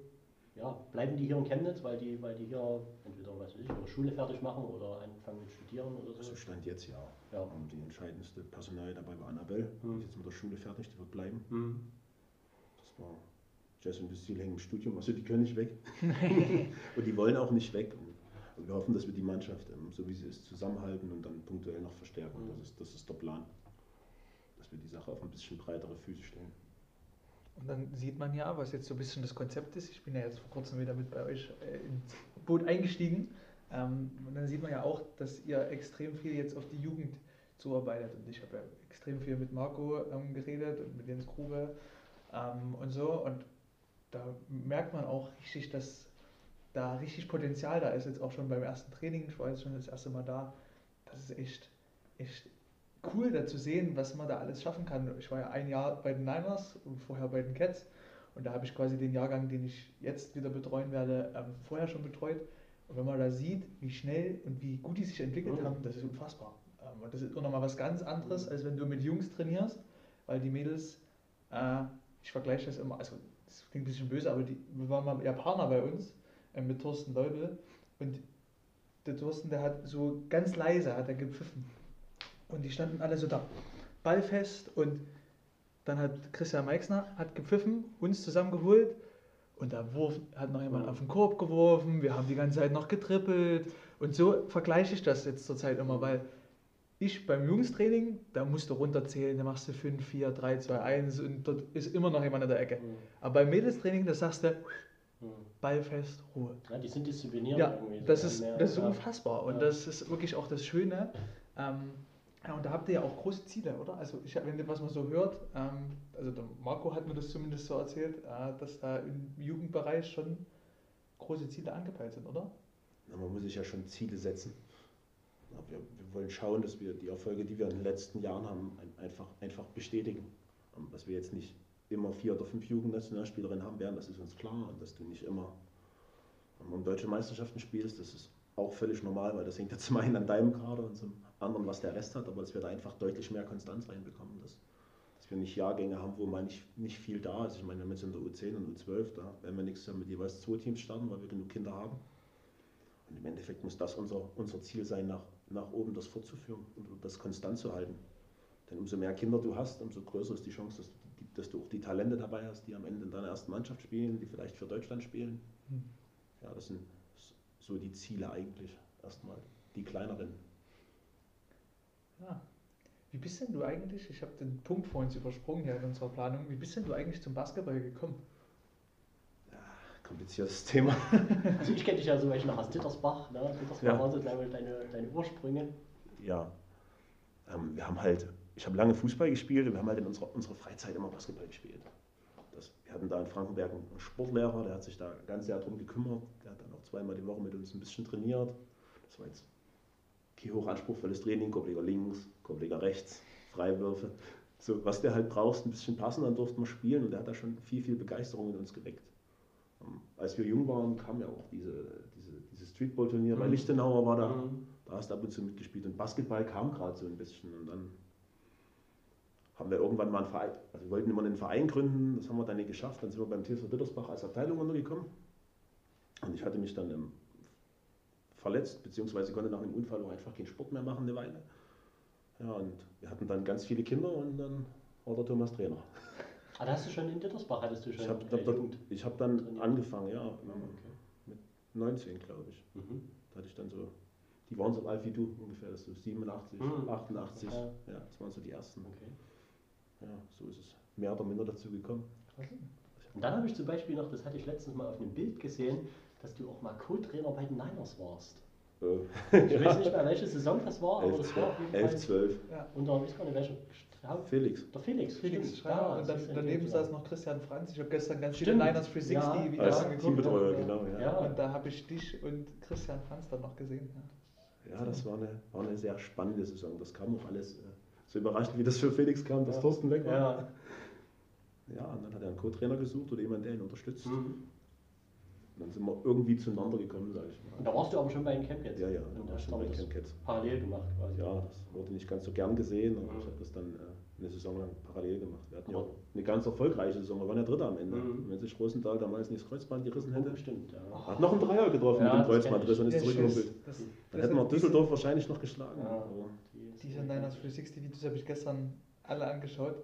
ja, bleiben die hier in Chemnitz, weil die, weil die hier entweder was weiß ich, ihre Schule fertig machen oder anfangen mit Studieren oder so? Also Stand jetzt ja. ja. Und die entscheidendste Personal dabei war Annabelle, hm. die ist jetzt mit der Schule fertig, die wird bleiben. Hm. War Jess und Lucille hängen im Studium, also die können nicht weg. (laughs) und die wollen auch nicht weg. Und wir hoffen, dass wir die Mannschaft, ähm, so wie sie ist, zusammenhalten und dann punktuell noch verstärken. Hm. Das, ist, das ist der Plan wir die Sache auf ein bisschen breitere Füße stellen. Und dann sieht man ja, was jetzt so ein bisschen das Konzept ist. Ich bin ja jetzt vor kurzem wieder mit bei euch äh, ins Boot eingestiegen. Ähm, und dann sieht man ja auch, dass ihr extrem viel jetzt auf die Jugend zuarbeitet. Und ich habe ja extrem viel mit Marco ähm, geredet und mit Jens Grube ähm, und so. Und da merkt man auch richtig, dass da richtig Potenzial da ist. Jetzt auch schon beim ersten Training. Ich war jetzt schon das erste Mal da. Das ist echt, echt cool da zu sehen, was man da alles schaffen kann. Ich war ja ein Jahr bei den Niners und vorher bei den Cats und da habe ich quasi den Jahrgang, den ich jetzt wieder betreuen werde, ähm, vorher schon betreut. Und wenn man da sieht, wie schnell und wie gut die sich entwickelt mhm. haben, das ist unfassbar. Ähm, und das ist auch nochmal was ganz anderes, als wenn du mit Jungs trainierst, weil die Mädels, äh, ich vergleiche das immer, also das klingt ein bisschen böse, aber die, wir waren mal Japaner bei uns äh, mit Thorsten Leubel und der Thorsten, der hat so ganz leise, hat er gepfiffen. Und die standen alle so da, ballfest. Und dann hat Christian Meixner hat gepfiffen, uns zusammengeholt. Und da wurf, hat noch jemand auf den Korb geworfen. Wir haben die ganze Zeit noch getrippelt. Und so vergleiche ich das jetzt zurzeit immer, weil ich beim Jungstraining, da musst du runterzählen, da machst du 5, 4, 3, 2, 1 und dort ist immer noch jemand in der Ecke. Mhm. Aber beim Mädelstraining, da sagst du, mhm. Ballfest, Ruhe. Ja, die sind diszipliniert ja, irgendwie. Das ist, das ist unfassbar und ja. das ist wirklich auch das Schöne. Ähm, ja, und da habt ihr ja auch große Ziele, oder? Also, ich, wenn was man so hört, ähm, also der Marco hat mir das zumindest so erzählt, äh, dass da im Jugendbereich schon große Ziele angepeilt sind, oder? Na, man muss sich ja schon Ziele setzen. Wir, wir, wollen schauen, dass wir die Erfolge, die wir in den letzten Jahren haben, einfach, einfach bestätigen. Ähm, dass wir jetzt nicht immer vier oder fünf Jugendnationalspielerinnen haben werden, das ist uns klar. Und dass du nicht immer um deutsche Meisterschaften spielst, das ist auch völlig normal, weil das hängt ja zum einen an deinem Kader und zum anderen, was der Rest hat, aber dass wir da einfach deutlich mehr Konstanz reinbekommen, dass, dass wir nicht Jahrgänge haben, wo mal nicht, nicht viel da ist. Ich meine, wir haben jetzt in der U10 und U12, da werden wir nächstes Jahr mit jeweils zwei Teams starten, weil wir genug Kinder haben. Und im Endeffekt muss das unser, unser Ziel sein, nach, nach oben das fortzuführen und das konstant zu halten. Denn umso mehr Kinder du hast, umso größer ist die Chance, dass du, dass du auch die Talente dabei hast, die am Ende in deiner ersten Mannschaft spielen, die vielleicht für Deutschland spielen. Hm. Ja, das sind so die Ziele eigentlich erstmal, die kleineren. Ja. Wie bist denn du eigentlich, ich habe den Punkt vorhin übersprungen hier in unserer Planung, wie bist denn du eigentlich zum Basketball gekommen? Kompliziertes Thema. (laughs) also ich kenne dich ja so welche noch aus Dittersbach, ne? Dittersbach ja. waren so deine, deine Ursprünge. Ja, ähm, wir haben halt, ich habe lange Fußball gespielt und wir haben halt in unserer, unserer Freizeit immer Basketball gespielt. Das, wir hatten da in Frankenberg einen Sportlehrer, der hat sich da ganz sehr darum gekümmert. Der hat dann auch zweimal die Woche mit uns ein bisschen trainiert. Das war jetzt kein hochanspruchsvolles Training, Korbleger links, Korbleger rechts, Freiwürfe. So, was der halt brauchst, ein bisschen passen, dann durften wir spielen und der hat da schon viel, viel Begeisterung in uns geweckt. Ähm, als wir jung waren, kam ja auch diese, diese, dieses Streetball-Turnier mhm. bei Lichtenauer war da, mhm. da hast du ab und zu mitgespielt und Basketball kam gerade so ein bisschen und dann haben wir irgendwann mal einen Verein, also wir wollten immer einen Verein gründen, das haben wir dann nicht geschafft, dann sind wir beim TSV Dittersbach als Abteilung untergekommen und ich hatte mich dann im verletzt, beziehungsweise konnte nach dem Unfall auch einfach keinen Sport mehr machen eine Weile. Ja, und wir hatten dann ganz viele Kinder und dann war der Thomas Trainer. Ah, da hast du schon in Dittersbach, hattest du schon Ich habe äh, Jugend. ich hab dann trainiert. angefangen, ja, Okay. 19 glaube ich. Mhm. Da hatte ich dann so, die waren so alt wie du ungefähr, so 87, Mhm. 88. Ja. Ja, das waren so die ersten. Okay. Ja, so ist es mehr oder minder dazu gekommen. Und dann habe ich zum Beispiel noch, das hatte ich letztens mal auf einem Bild gesehen, dass du auch mal Co-Trainer bei den Niners warst. Äh, Ich weiß nicht mehr, welche Saison das war, aber das war auf jeden 11, Fall 12. Ja. unter, weiß gar nicht, welcher Felix. Der Felix. Felix. Schreier Ja, und dann daneben saß noch Christian Franz. Ich habe gestern ganz viele. Niners 360 Ja. Videos Ja, angeguckt. Teambetreuer, und, äh, genau. Ja. Ja. Und da habe ich dich und Christian Franz dann noch gesehen. Ja. Ja, das war eine, war eine sehr spannende Saison. Das kam auch alles äh, so überraschend, wie das für Felix kam, dass Ja. Thorsten weg war. Ja. Ja, und dann hat er einen Co-Trainer gesucht oder jemanden, der ihn unterstützt. Mhm. Und dann sind wir irgendwie zueinander gekommen, sage ich Und mal. da warst du aber schon bei den Camp jetzt. Ja, ja, Und da war schon du bei das Camp Cats. parallel gemacht quasi. Ja, das wurde nicht ganz so gern gesehen, aber Mhm. ich habe das dann äh, eine Saison lang parallel gemacht. Wir hatten ja Aber- auch eine ganz erfolgreiche Saison, wir waren ja Dritter am Ende. Mhm. Wenn sich Rosenthal damals nicht das Kreuzband gerissen Oh, hätte, bestimmt, ja. hat noch einen Dreier getroffen Ja, mit dem das Kreuzbandriss und ist Ja. Das- Dann das hätten wir Düsseldorf wahrscheinlich noch geschlagen. Ja. Diese, Niners 360 Videos habe ich gestern alle angeschaut.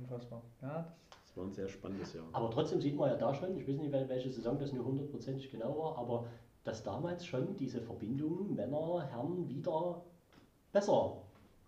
Unfassbar. Ja, es war ein sehr spannendes Jahr. Aber trotzdem sieht man ja da schon, ich weiß nicht, wel- welche Saison das nur hundertprozentig genau war, aber dass damals schon diese Verbindung Männer, Herren wieder besser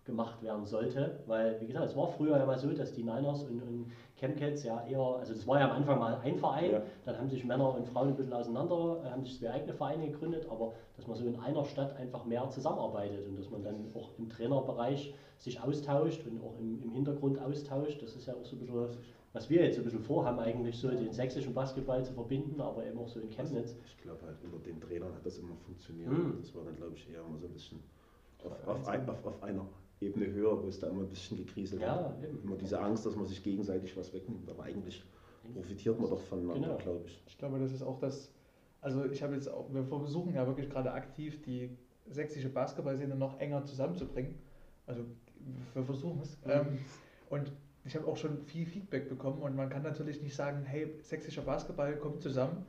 gemacht werden sollte, weil, wie gesagt, es war früher ja mal so, dass die Niners und, und Chemcats ja eher, also das war ja am Anfang mal ein Verein, Ja. dann haben sich Männer und Frauen ein bisschen auseinander, äh, haben sich zwei eigene Vereine gegründet, aber dass man so in einer Stadt einfach mehr zusammenarbeitet und dass man dann auch im Trainerbereich sich austauscht und auch im, im Hintergrund austauscht, das ist ja auch so ein bisschen, was wir jetzt so ein bisschen vorhaben, eigentlich so den sächsischen Basketball zu verbinden, aber eben auch so in Chemnitz. Ich glaube halt, unter den Trainern hat das immer funktioniert. Mhm. Das war dann, glaube ich, eher immer so ein bisschen auf, auf, ein, auf, auf einer Ebene höher, wo es da immer ein bisschen gekriselt hat. Ja, eben. Immer diese Angst, dass man sich gegenseitig was wegnimmt. Aber eigentlich profitiert man doch voneinander, Genau. glaube ich. ich glaube, das ist auch das. Also, ich habe jetzt auch, wir versuchen ja wirklich gerade aktiv die sächsische Basketballszene noch enger zusammenzubringen. Also, wir versuchen es. Mhm. Ähm, und ich habe auch schon viel Feedback bekommen und man kann natürlich nicht sagen, hey, sächsischer Basketball kommt zusammen,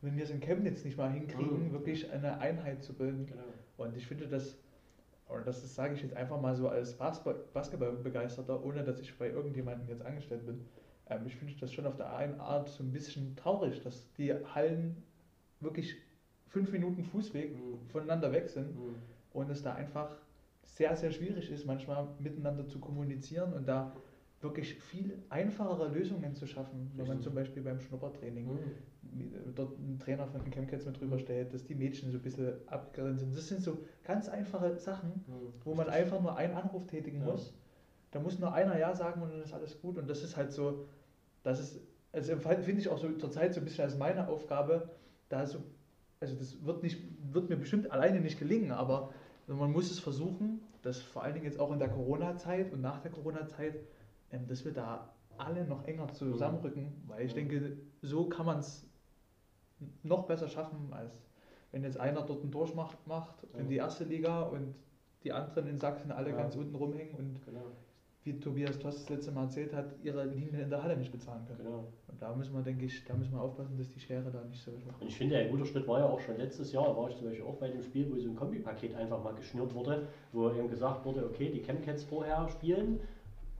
wenn wir es in Chemnitz nicht mal hinkriegen, Mhm. wirklich eine Einheit zu bilden. Genau. Und ich finde das, und das ist, sage ich jetzt einfach mal so als Basketball- Basketballbegeisterter, ohne dass ich bei irgendjemandem jetzt angestellt bin, ähm, ich finde das schon auf der einen Art so ein bisschen traurig, dass die Hallen wirklich fünf Minuten Fußweg Mhm. voneinander weg sind Mhm. und es da einfach sehr, sehr schwierig ist, manchmal miteinander zu kommunizieren und da wirklich viel einfachere Lösungen zu schaffen, wenn man zum Beispiel beim Schnuppertraining Mhm. Dort einen Trainer von den Chemcats mit drüber stellt, dass die Mädchen so ein bisschen abgegrenzt sind. Das sind so ganz einfache Sachen, Mhm. wo man einfach nur einen Anruf tätigen Ja. muss. Da muss nur einer Ja sagen und dann ist alles gut. Und das ist halt so, das ist, also finde ich auch so zurzeit so ein bisschen als meine Aufgabe, da so, also das wird nicht, wird mir bestimmt alleine nicht gelingen, aber man muss es versuchen, dass vor allen Dingen jetzt auch in der Corona-Zeit und nach der Corona-Zeit, ähm, dass wir da alle noch enger zusammenrücken, weil ich Mhm. denke, so kann man es noch besser schaffen, als wenn jetzt einer dort einen Durchmacht macht in die erste Liga und die anderen in Sachsen alle Ja. ganz unten rumhängen und Genau, wie Tobias Toss das letzte Mal erzählt hat, ihre Linien in der Halle nicht bezahlen können. genau. Und da müssen wir, denke ich, da müssen wir aufpassen, dass die Schere da nicht so Und ich finde, ein guter Schritt war ja auch schon letztes Jahr, da war ich zum Beispiel auch bei dem Spiel, wo so ein Kombipaket einfach mal geschnürt wurde, wo eben gesagt wurde, okay, die Chemcats vorher spielen,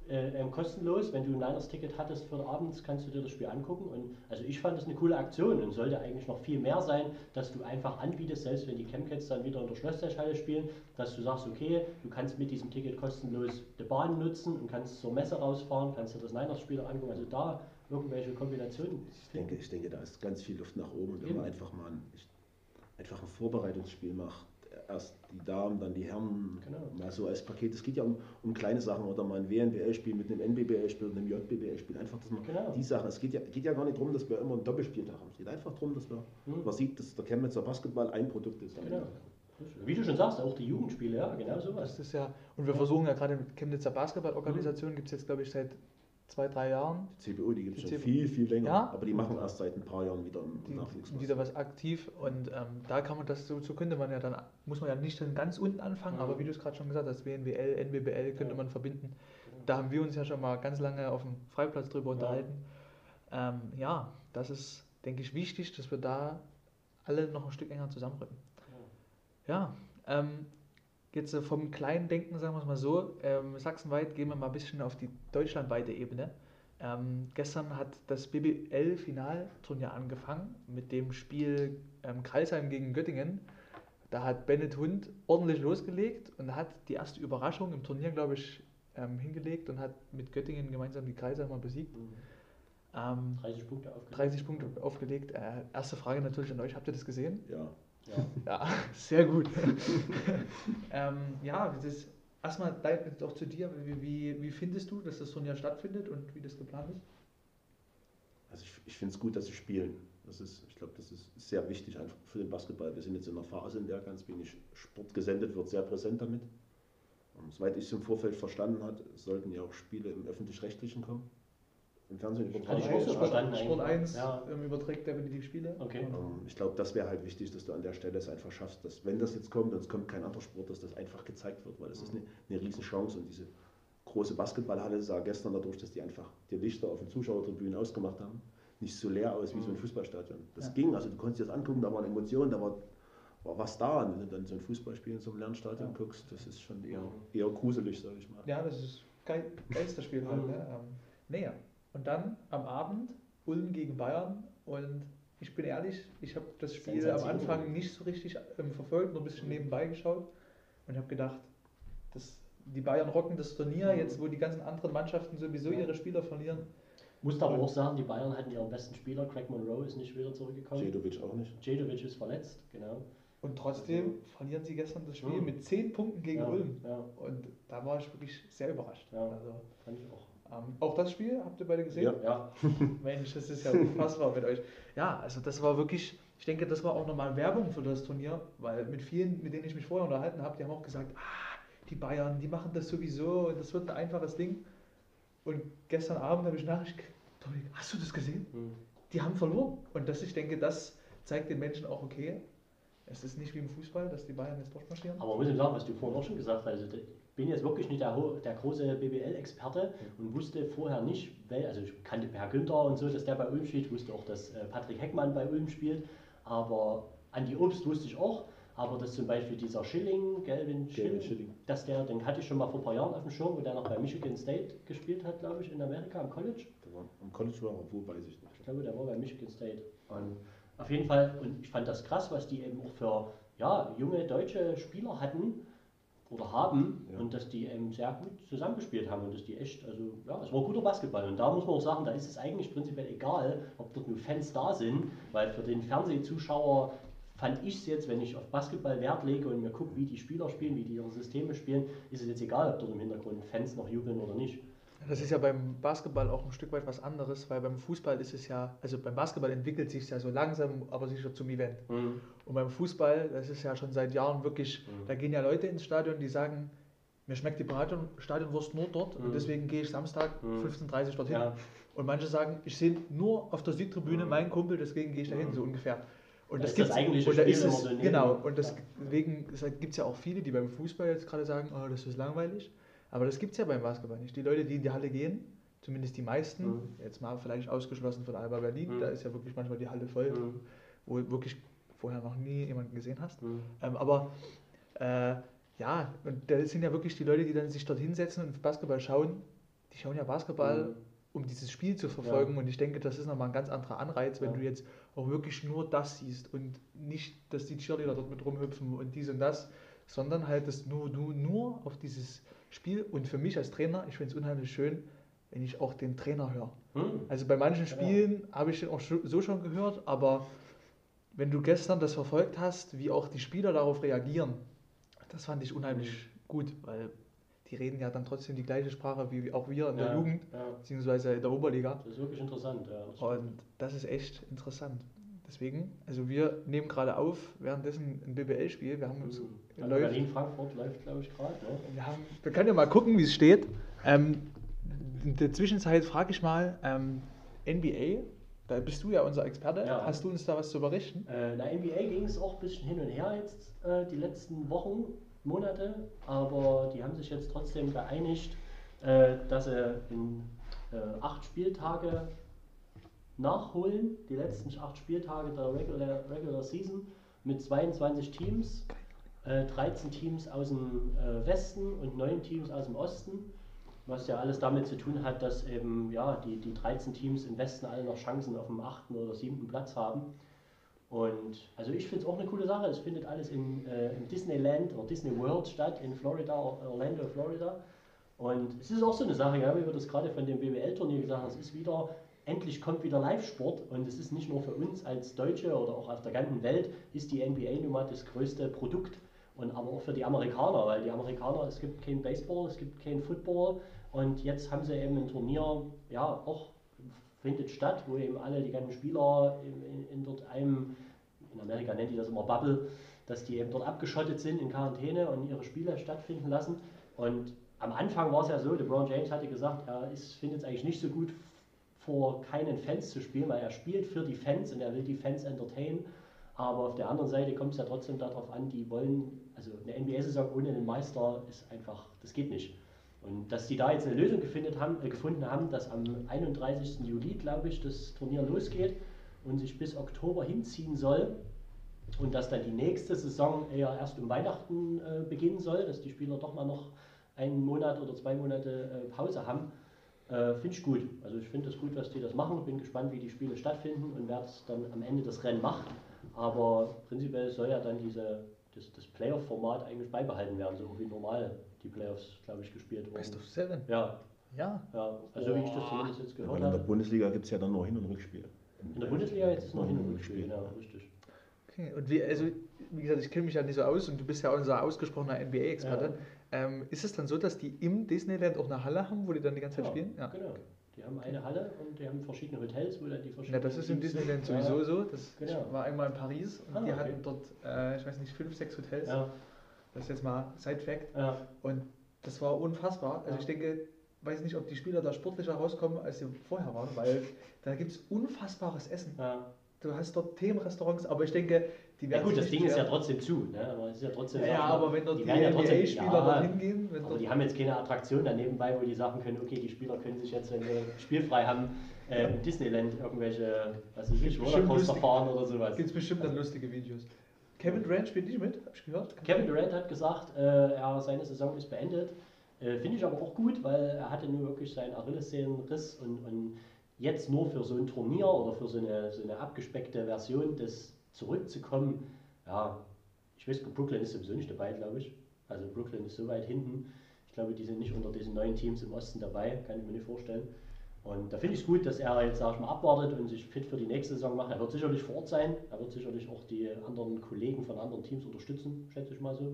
äh, ähm, kostenlos, wenn du ein Niners-Ticket hattest für den Abend, kannst du dir das Spiel angucken. Und also ich fand das eine coole Aktion und sollte eigentlich noch viel mehr sein, dass du einfach anbietest, selbst wenn die Chemcats dann wieder in der Schlosstechhalle spielen, dass du sagst, okay, du kannst mit diesem Ticket kostenlos die Bahn nutzen und kannst zur Messe rausfahren, kannst dir das Niners-Spiel angucken. Also da irgendwelche Kombinationen. Ich denke, ich denke, da ist ganz viel Luft nach oben. Und wenn man einfach mal ein, einfach ein Vorbereitungsspiel macht, erst die Damen, dann die Herren, Genau. mal so als Paket. Es geht ja um, um kleine Sachen oder mal ein WNBL-Spiel mit einem NBBL-Spiel oder einem JBBL-Spiel. Einfach, dass man Genau. die Sachen, es geht ja, geht ja gar nicht darum, dass wir immer einen Doppelspieltag haben. Es geht einfach darum, dass wir, Hm. man sieht, dass der Chemnitzer Basketball ein Produkt ist. Genau. Wie du schon sagst, auch die Jugendspiele, ja, genau sowas. Das ist ja, und wir versuchen ja gerade in Chemnitzer Basketballorganisation, gibt es jetzt, glaube ich, seit zwei, drei Jahren, Die CBO, die gibt es schon CBO. viel, viel länger. Ja? Aber die machen erst seit ein paar Jahren wieder Nachwuchs. wieder was aktiv und ähm, da kann man das, so, so könnte man ja dann, muss man ja nicht dann ganz unten anfangen, Mhm. aber wie du es gerade schon gesagt hast, WNBL, NBBL könnte Ja. man verbinden. Da haben wir uns ja schon mal ganz lange auf dem Freiplatz drüber Ja. unterhalten. Ähm, ja, das ist, denke ich, wichtig, dass wir da alle noch ein Stück enger zusammenrücken. Ja, ähm, jetzt vom kleinen Denken, sagen wir es mal so, ähm, sachsenweit gehen wir mal ein bisschen auf die deutschlandweite Ebene. Ähm, gestern hat das BBL-Finalturnier angefangen mit dem Spiel ähm, Kreisheim gegen Göttingen. Da hat Bennett Hund ordentlich losgelegt und hat die erste Überraschung im Turnier, glaube ich, ähm, hingelegt und hat mit Göttingen gemeinsam die Kreisheimer besiegt. Mhm. Ähm, 30 Punkte aufgelegt. 30 Punkte aufgelegt. Äh, erste Frage natürlich an euch, habt ihr das gesehen? Ja. Ja. Ja, (laughs) sehr gut. (laughs) ähm, ja, das ist erstmal auch zu dir. Wie, wie, wie findest du, dass das Turnier stattfindet und wie das geplant ist? Also ich, ich finde es gut, dass sie spielen. Das ist, ich glaube, das ist sehr wichtig einfach für den Basketball. Wir sind jetzt in einer Phase, in der ganz wenig Sport gesendet wird, sehr präsent damit. Und soweit ich es im Vorfeld verstanden habe, sollten ja auch Spiele im Öffentlich-Rechtlichen kommen. Im Fernsehen ich übertragen. auch so Sport, Sport eigentlich. 1 Ja. ähm, überträgt definitiv Spiele. Okay. Ähm, Ich glaube, das wäre halt wichtig, dass du an der Stelle es einfach schaffst, dass wenn das jetzt kommt und es kommt kein anderer Sport, dass das einfach gezeigt wird, weil es ist eine, eine Riesenchance und diese große Basketballhalle sah gestern dadurch, dass die einfach die Lichter auf den Zuschauertribünen ausgemacht haben, nicht so leer aus wie so ein Fußballstadion. Das Ja. ging, also du konntest dir das angucken, da waren Emotionen, da war, war was da. Und wenn du dann so ein Fußballspiel in so einem Lernstadion Ja. guckst, das ist schon eher, eher gruselig, sage ich mal. ja, das ist geil, geilster Spiel halt. Mhm. Ne? Ähm, naja, und dann am Abend Ulm gegen Bayern und ich bin ehrlich, ich habe das Spiel am. Anfang nicht so richtig ähm, verfolgt, nur ein bisschen nebenbei geschaut und habe gedacht, das, die Bayern rocken das Turnier, Mhm. jetzt wo die ganzen anderen Mannschaften sowieso Ja. ihre Spieler verlieren. Musste aber auch sagen, die Bayern hatten ihren besten Spieler, Craig Monroe ist nicht wieder zurückgekommen. Jedovic auch nicht. Jadovic ist verletzt, genau. Und trotzdem verlieren sie gestern das Spiel Mhm. mit 10 Punkten gegen ja, Ulm. Ja, Und da war ich wirklich sehr überrascht. Ja. Also, fand ich auch. Ähm, auch das Spiel habt ihr beide gesehen? Ja. Ja, (laughs) Mensch, das ist ja unfassbar mit euch. Ja, also das war wirklich, ich denke, das war auch nochmal Werbung für das Turnier, weil mit vielen, mit denen ich mich vorher unterhalten habe, die haben auch gesagt, ah, die Bayern, die machen das sowieso und das wird ein einfaches Ding. Und gestern Abend habe ich Nachricht gekriegt, Dominik, hast du das gesehen? hm. Die haben verloren. Und das, ich denke, das zeigt den Menschen auch, okay, es ist nicht wie im Fußball, dass die Bayern jetzt durchmarschieren. Aber muss ich sagen, was du vorhin auch schon gesagt hast, also bin jetzt wirklich nicht der, der große BBL-Experte und wusste vorher nicht, wel, also ich kannte Per Günther und so, dass der bei Ulm spielt, wusste auch, dass äh, Patrick Heckmann bei Ulm spielt, aber Andi Obst wusste ich auch, aber dass zum Beispiel dieser Schilling, Gelvin Schilling, Schilling. dass der, den hatte ich schon mal vor ein paar Jahren auf dem Schirm, wo der noch bei Michigan State gespielt hat, glaube ich, in Amerika am College. War, am College war er, wo weiß ich nicht. Ich glaube, der war bei Michigan State. Und auf jeden Fall, und ich fand das krass, was die eben auch für ja, junge deutsche Spieler hatten oder haben Ja. und dass die eben sehr gut zusammengespielt haben und dass die echt, also ja, es war guter Basketball. Und da muss man auch sagen, da ist es eigentlich prinzipiell egal, ob dort nur Fans da sind, weil für den Fernsehzuschauer fand ich es jetzt, wenn ich auf Basketball Wert lege und mir gucke, wie die Spieler spielen, wie die ihre Systeme spielen, ist es jetzt egal, ob dort im Hintergrund Fans noch jubeln oder nicht. Das ist ja beim Basketball auch ein Stück weit was anderes, weil beim Fußball ist es ja, also beim Basketball entwickelt sich ja so langsam, aber sicher zum Event. Und beim Fußball, das ist ja schon seit Jahren wirklich, Mhm. da gehen ja Leute ins Stadion, die sagen, mir schmeckt die Stadion, Stadionwurst nur dort und Mhm. deswegen gehe ich Samstag Mhm. 15.30 Uhr dorthin. Ja, Und manche sagen, ich sehe nur auf der Südtribüne Mhm. meinen Kumpel, deswegen gehe ich dahin, Mhm. so ungefähr. Und Da das das gibt's- eigentliche und da ist es, Genau, und deswegen gibt es ja auch viele, die beim Fußball jetzt gerade sagen, oh, das ist langweilig. Aber das gibt es ja beim Basketball nicht. Die Leute, die in die Halle gehen, zumindest die meisten, Mhm. jetzt mal vielleicht ausgeschlossen von Alba Berlin, Mhm. da ist ja wirklich manchmal die Halle voll, Mhm. wo wirklich vorher noch nie jemanden gesehen hast. Mhm. Ähm, aber äh, ja, und da sind ja wirklich die Leute, die dann sich dort hinsetzen und Basketball schauen, die schauen ja Basketball, Mhm. um dieses Spiel zu verfolgen. Und ich denke, das ist nochmal ein ganz anderer Anreiz, wenn Ja. du jetzt auch wirklich nur das siehst und nicht, dass die Cheerleader dort mit rumhüpfen und dies und das, sondern halt, dass nur du nur auf dieses Spiel und für mich als Trainer, ich finde es unheimlich schön, wenn ich auch den Trainer höre. Mhm. Also bei manchen. Spielen habe ich den auch so schon gehört, aber wenn du gestern das verfolgt hast, wie auch die Spieler darauf reagieren, das fand ich unheimlich Mhm. gut, weil die reden ja dann trotzdem die gleiche Sprache wie auch wir in der Ja, Jugend, Ja, beziehungsweise in der Oberliga. das ist wirklich interessant. Ja, das. Und das ist echt interessant. Deswegen, also wir nehmen gerade auf, währenddessen ein BBL-Spiel. Wir haben uns Mhm. Also läuft, Berlin-Frankfurt läuft, glaube ich, gerade. Wir, haben, wir können ja mal gucken, wie es steht. Ähm, in der Zwischenzeit frage ich mal, ähm, NBA, da bist du ja unser Experte. Ja. Hast du uns da was zu berichten? Äh, der NBA ging es auch ein bisschen hin und her jetzt äh, die letzten Wochen, Monate, aber die haben sich jetzt trotzdem geeinigt, äh, dass sie in äh, acht Spieltage nachholen, die letzten acht Spieltage der Regular, Regular Season mit 22 Teams. äh, 13 Teams aus dem äh, Westen und 9 Teams aus dem Osten. Was ja alles damit zu tun hat, dass eben ja, die, die 13 Teams im Westen alle noch Chancen auf dem 8. oder 7. Platz haben. Und also ich finde es auch eine coole Sache. Es findet alles in, äh, im Disneyland oder Disney World statt, in Florida, Orlando, Florida. Und es ist auch so eine Sache, ja, wie wir das gerade von dem BWL-Turnier gesagt haben, es ist wieder, endlich kommt wieder Live-Sport und es ist nicht nur für uns als Deutsche oder auch auf der ganzen Welt, ist die NBA nun mal das größte Produkt und aber auch für die Amerikaner, weil die Amerikaner, es gibt kein Baseball, es gibt kein Football und jetzt haben sie eben ein Turnier, ja, auch findet statt, wo eben alle, die ganzen Spieler in, in, in dort einem, in Amerika nennt die das immer Bubble, dass die eben dort abgeschottet sind in Quarantäne und ihre Spiele stattfinden lassen. Und am Anfang war es ja so, LeBron James hatte gesagt, er findet es eigentlich nicht so gut, vor keinen Fans zu spielen, weil er spielt für die Fans und er will die Fans entertainen. Aber auf der anderen Seite kommt es ja trotzdem darauf an, die wollen, also eine NBA-Saison ohne einen Meister ist einfach, das geht nicht. Und dass die da jetzt eine Lösung haben, äh, gefunden haben, dass am 31. Juli, glaube ich, das Turnier losgeht und sich bis Oktober hinziehen soll und dass dann die nächste Saison eher erst um Weihnachten äh, beginnen soll, dass die Spieler doch mal noch einen Monat oder zwei Monate äh, Pause haben, äh, finde ich gut. Also ich finde es gut, was die das machen. Bin gespannt, wie die Spiele stattfinden und wer es dann am Ende das Rennen macht. Aber prinzipiell soll ja dann diese, das, das Playoff-Format eigentlich beibehalten werden, so wie normal die Playoffs, glaube ich, gespielt wurden. Best of Seven? Ja. Ja. ja. Also wie ich das zumindest jetzt gehört habe. in der Bundesliga gibt es ja dann nur Hin- und Rückspiel. In der Bundesliga jetzt ist noch Hin- und Rückspiel, ja, richtig. Okay, und wie, also wie gesagt, ich kenne mich ja nicht so aus und du bist ja unser ausgesprochener NBA-Experte. Ja. Ähm, ist es dann so, dass die im Disneyland auch eine Halle haben, wo die dann die ganze Zeit ja, spielen? Ja, genau. Die haben eine Halle und die haben verschiedene Hotels, wo dann die verschiedenen. Ja, das ist im Disneyland sowieso ja. so. Das genau. war einmal in Paris und ah, die okay. hatten dort, äh, ich weiß nicht, fünf, sechs Hotels. Ja. Das ist jetzt mal Side-Fact. Ja. Und das war unfassbar. Also ich denke, weiß nicht, ob die Spieler da sportlicher rauskommen, als sie vorher waren, weil (laughs) da gibt es unfassbares Essen. Ja. Du hast dort Themenrestaurants, aber ich denke. Ja gut, das Ding ist ja trotzdem zu. Ne? Aber es ist ja trotzdem. Ja, ja aber wenn dort die, die ja NBA-Spieler ja, dort hingehen. aber die haben jetzt keine Attraktion da nebenbei, wo die sagen können, okay, die Spieler können sich jetzt, wenn wir spielfrei haben, äh, im Disneyland irgendwelche, was weiß ich, Rollercoaster fahren oder sowas. Gibt es bestimmt dann lustige Videos. Kevin Durant spielt nicht mit, hab ich gehört. Kevin Durant hat gesagt, äh, er, seine Saison ist beendet. Äh, Finde ich aber auch gut, weil er hatte nur wirklich seinen Achillessehnenriss und, und jetzt nur für so ein Turnier oder für so eine, so eine abgespeckte Version des zurückzukommen, ja, ich weiß, Brooklyn ist sowieso nicht dabei, glaube ich. Also Brooklyn ist so weit hinten. Ich glaube, die sind nicht unter diesen neuen Teams im Osten dabei, kann ich mir nicht vorstellen. Und da finde ich es gut, dass er jetzt, sag ich mal, abwartet und sich fit für die nächste Saison macht. Er wird sicherlich vor Ort sein, er wird sicherlich auch die anderen Kollegen von anderen Teams unterstützen, schätze ich mal so.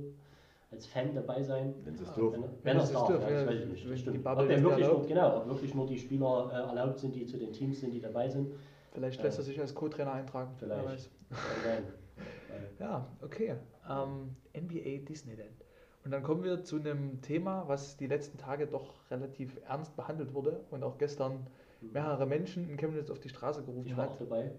Als Fan dabei sein. Wenn sie es dürfen. Wenn, wenn er es darf, ja, das weiß ich nicht. Das stimmt. Ob, wirklich nur, genau, ob wirklich nur die Spieler äh, erlaubt sind, die zu den Teams sind, die dabei sind. Vielleicht lässt er sich als Co-Trainer eintragen. Vielleicht. (laughs) ja, okay. Ähm, NBA Disneyland. Und dann kommen wir zu einem Thema, was die letzten Tage doch relativ ernst behandelt wurde und auch gestern mehrere Menschen in Chemnitz auf die Straße gerufen ich war hat. Auch dabei.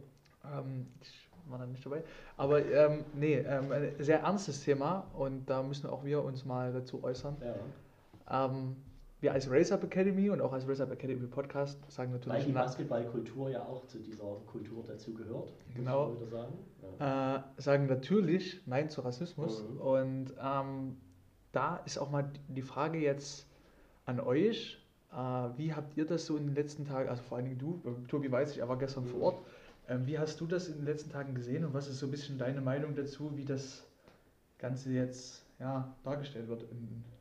Ähm, ich war dann nicht dabei. Aber ähm, nee, ähm, ein sehr ernstes Thema und da müssen auch wir uns mal dazu äußern. Ja. Ähm, wir als Race Up Academy und auch als Race Up Academy Podcast sagen natürlich. Weil die Basketballkultur ja auch zu dieser Kultur dazu gehört. Genau. Sagen. Ja. Äh, sagen natürlich Nein zu Rassismus. Mhm. Und ähm, da ist auch mal die Frage jetzt an euch. Äh, wie habt ihr das so in den letzten Tagen, also vor allen Dingen du, Tobi weiß ich, er war gestern vor Ort. Ähm, wie hast du das in den letzten Tagen gesehen und was ist so ein bisschen deine Meinung dazu, wie das Ganze jetzt ja, dargestellt wird? ich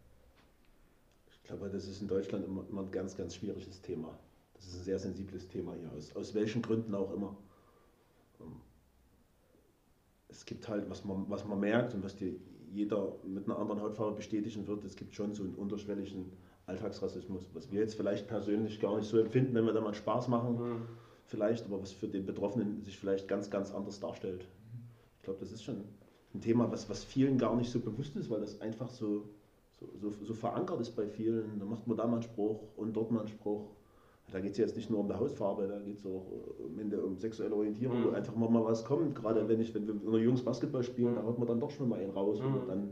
glaube, das ist in Deutschland immer, ein ganz, ganz schwieriges Thema. Das ist ein sehr sensibles Thema hier, aus, aus welchen Gründen auch immer. Es gibt halt, was man, was man merkt und was dir jeder mit einer anderen Hautfarbe bestätigen wird, es gibt schon so einen unterschwelligen Alltagsrassismus, was wir jetzt vielleicht persönlich gar nicht so empfinden, wenn wir da mal Spaß machen, mhm. vielleicht, aber was für den Betroffenen sich vielleicht ganz, ganz anders darstellt. Ich glaube, das ist schon ein Thema, was, was vielen gar nicht so bewusst ist, weil das einfach so, so, so, so verankert ist bei vielen. Da macht man da mal einen Spruch und dort mal einen Spruch. Da geht es jetzt nicht nur um die Hautfarbe, da geht es auch am Ende um sexuelle Orientierung, mhm. wo einfach mal, mal was kommt. Gerade wenn, ich, wenn wir unter Jungs Basketball spielen, mhm. da haut man dann doch schon mal einen raus. Mhm. Und dann mhm.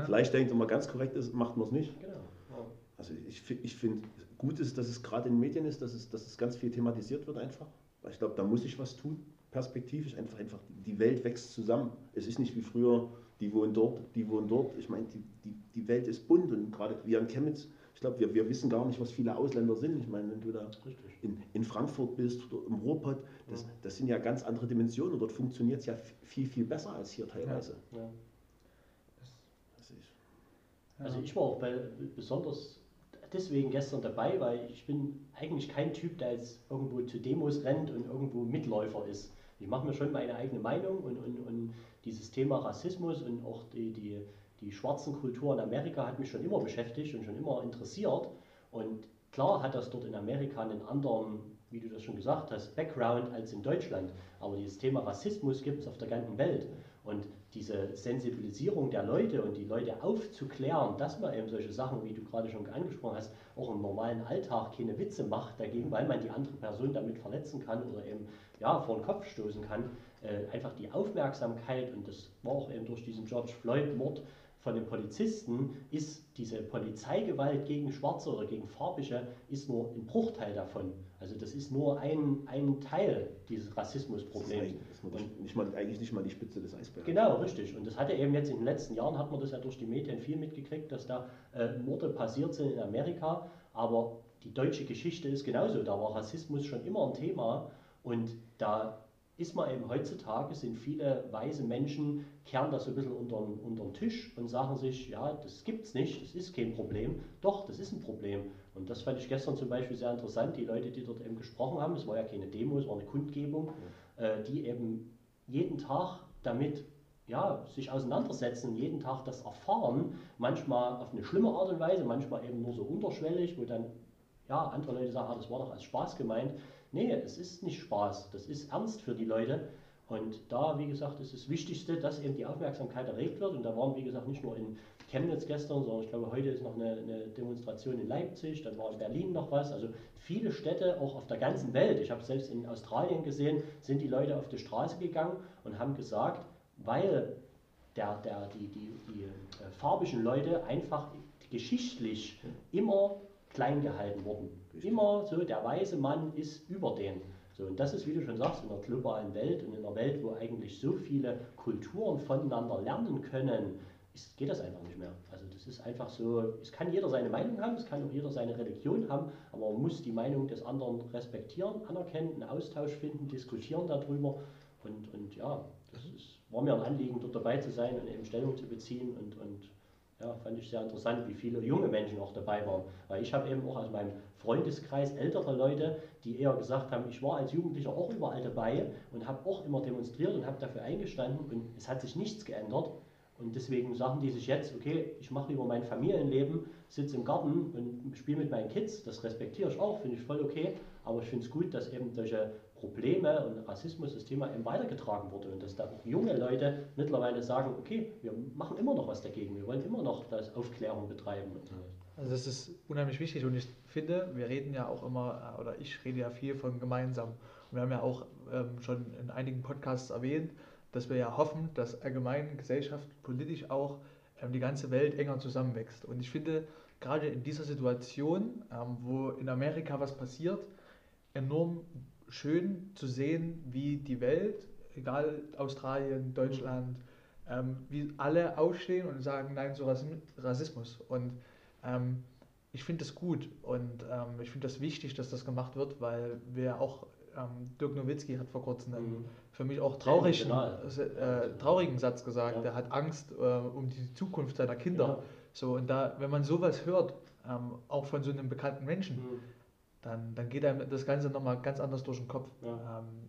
(laughs) vielleicht denkt, man ganz korrekt ist, macht man es nicht. Genau. Ja. Also ich, ich finde, gut ist, dass es gerade in den Medien ist, dass es, dass es ganz viel thematisiert wird einfach. Weil ich glaube, da muss ich was tun. perspektivisch einfach, einfach, die Welt wächst zusammen. Es ist nicht wie früher, die wohnen dort, die wohnen dort. Ich meine, die, die, die Welt ist bunt und gerade wir in Chemnitz, ich glaube, wir, wir wissen gar nicht, was viele Ausländer sind. Ich meine, wenn du da in, in Frankfurt bist oder im Ruhrpott, das, das sind ja ganz andere Dimensionen und dort funktioniert es ja viel, viel besser als hier teilweise. Ja. Das ist, Also ich war auch bei, besonders deswegen gestern dabei, weil ich bin eigentlich kein Typ, der jetzt irgendwo zu Demos rennt und irgendwo Mitläufer ist. Ich mache mir schon meine eigene Meinung und, und, und dieses Thema Rassismus und auch die, die, die schwarzen Kultur in Amerika hat mich schon immer beschäftigt und schon immer interessiert. Und klar hat das dort in Amerika einen anderen, wie du das schon gesagt hast, Background als in Deutschland. Aber dieses Thema Rassismus gibt es auf der ganzen Welt. Und diese Sensibilisierung der Leute und die Leute aufzuklären, dass man eben solche Sachen, wie du gerade schon angesprochen hast, auch im normalen Alltag keine Witze macht dagegen, weil man die andere Person damit verletzen kann oder eben ja, vor den Kopf stoßen kann. Äh, einfach die Aufmerksamkeit, und das war auch eben durch diesen George Floyd-Mord von den Polizisten, ist diese Polizeigewalt gegen Schwarze oder gegen Farbige, ist nur ein Bruchteil davon. Also das ist nur ein, ein Teil dieses Rassismusproblems. das ist nicht mal, eigentlich nicht mal die Spitze des Eisbergs. Genau, richtig. Und das hatte eben jetzt in den letzten Jahren, hat man das ja durch die Medien viel mitgekriegt, dass da äh, Morde passiert sind in Amerika. Aber die deutsche Geschichte ist genauso. Da war Rassismus schon immer ein Thema. Und da ist man eben heutzutage, sind viele weise Menschen, kehren das so ein bisschen unter, unter den Tisch und sagen sich, ja, das gibt's nicht, das ist kein Problem. Doch, das ist ein Problem. Und das fand ich gestern zum Beispiel sehr interessant, die Leute, die dort eben gesprochen haben, es war ja keine Demo, es war eine Kundgebung, äh, die eben jeden Tag damit ja, sich auseinandersetzen, jeden Tag das erfahren, manchmal auf eine schlimme Art und Weise, manchmal eben nur so unterschwellig, wo dann ja, andere Leute sagen, ah, das war doch als Spaß gemeint. Nee, es ist nicht Spaß, das ist ernst für die Leute. Und da, wie gesagt, ist das Wichtigste, dass eben die Aufmerksamkeit erregt wird. Und da waren, wie gesagt, nicht nur in Chemnitz gestern, sondern ich glaube, heute ist noch eine, eine Demonstration in Leipzig, dann war in Berlin noch was. Also viele Städte, auch auf der ganzen Welt, ich habe selbst in Australien gesehen, sind die Leute auf die Straße gegangen und haben gesagt, weil der, der, die, die, die äh, farbigen Leute einfach geschichtlich immer klein gehalten wurden. Immer so, der weiße Mann ist über den. So, und das ist, wie du schon sagst, in einer globalen Welt und in einer Welt, wo eigentlich so viele Kulturen voneinander lernen können, ist, geht das einfach nicht mehr. Also das ist einfach so, es kann jeder seine Meinung haben, es kann auch jeder seine Religion haben, aber man muss die Meinung des anderen respektieren, anerkennen, einen Austausch finden, diskutieren darüber. Und, und ja, das ist, war mir ein Anliegen, dort dabei zu sein und eben Stellung zu beziehen und, und ja, fand ich sehr interessant, wie viele junge Menschen auch dabei waren. Weil ich habe eben auch aus meinem Freundeskreis ältere Leute, die eher gesagt haben, ich war als Jugendlicher auch überall dabei und habe auch immer demonstriert und habe dafür eingestanden und es hat sich nichts geändert. Und deswegen sagen die sich jetzt, okay, ich mache lieber mein Familienleben, sitze im Garten und spiele mit meinen Kids. Das respektiere ich auch, finde ich voll okay. Aber ich finde es gut, dass eben solche Probleme und Rassismus, das Thema eben weitergetragen wurde und dass da auch junge Leute mittlerweile sagen, okay, wir machen immer noch was dagegen, wir wollen immer noch das Aufklärung betreiben. Also das ist unheimlich wichtig und ich finde, wir reden ja auch immer, äh, oder ich rede ja viel von gemeinsam. Und wir haben ja auch ähm, schon in einigen Podcasts erwähnt, dass wir ja hoffen, dass allgemein Gesellschaft, politisch auch ähm, die ganze Welt enger zusammenwächst. Und ich finde, gerade in dieser Situation, ähm, wo in Amerika was passiert, enorm schön zu sehen, wie die Welt, egal Australien, Deutschland, ähm, wie alle aufstehen und sagen Nein zu Rassism- Rassismus. Und ähm, ich finde das gut und ähm, ich finde das wichtig, dass das gemacht wird, weil wir auch, ähm, Dirk Nowitzki hat vor kurzem einen Mhm. für mich auch traurigen, emotional. äh, traurigen Satz gesagt. Ja. Der hat Angst äh, um die Zukunft seiner Kinder. Ja. So, und da, wenn man sowas hört, ähm, auch von so einem bekannten Menschen, Mhm. Dann, dann geht einem das Ganze nochmal ganz anders durch den Kopf. Ja. Ähm,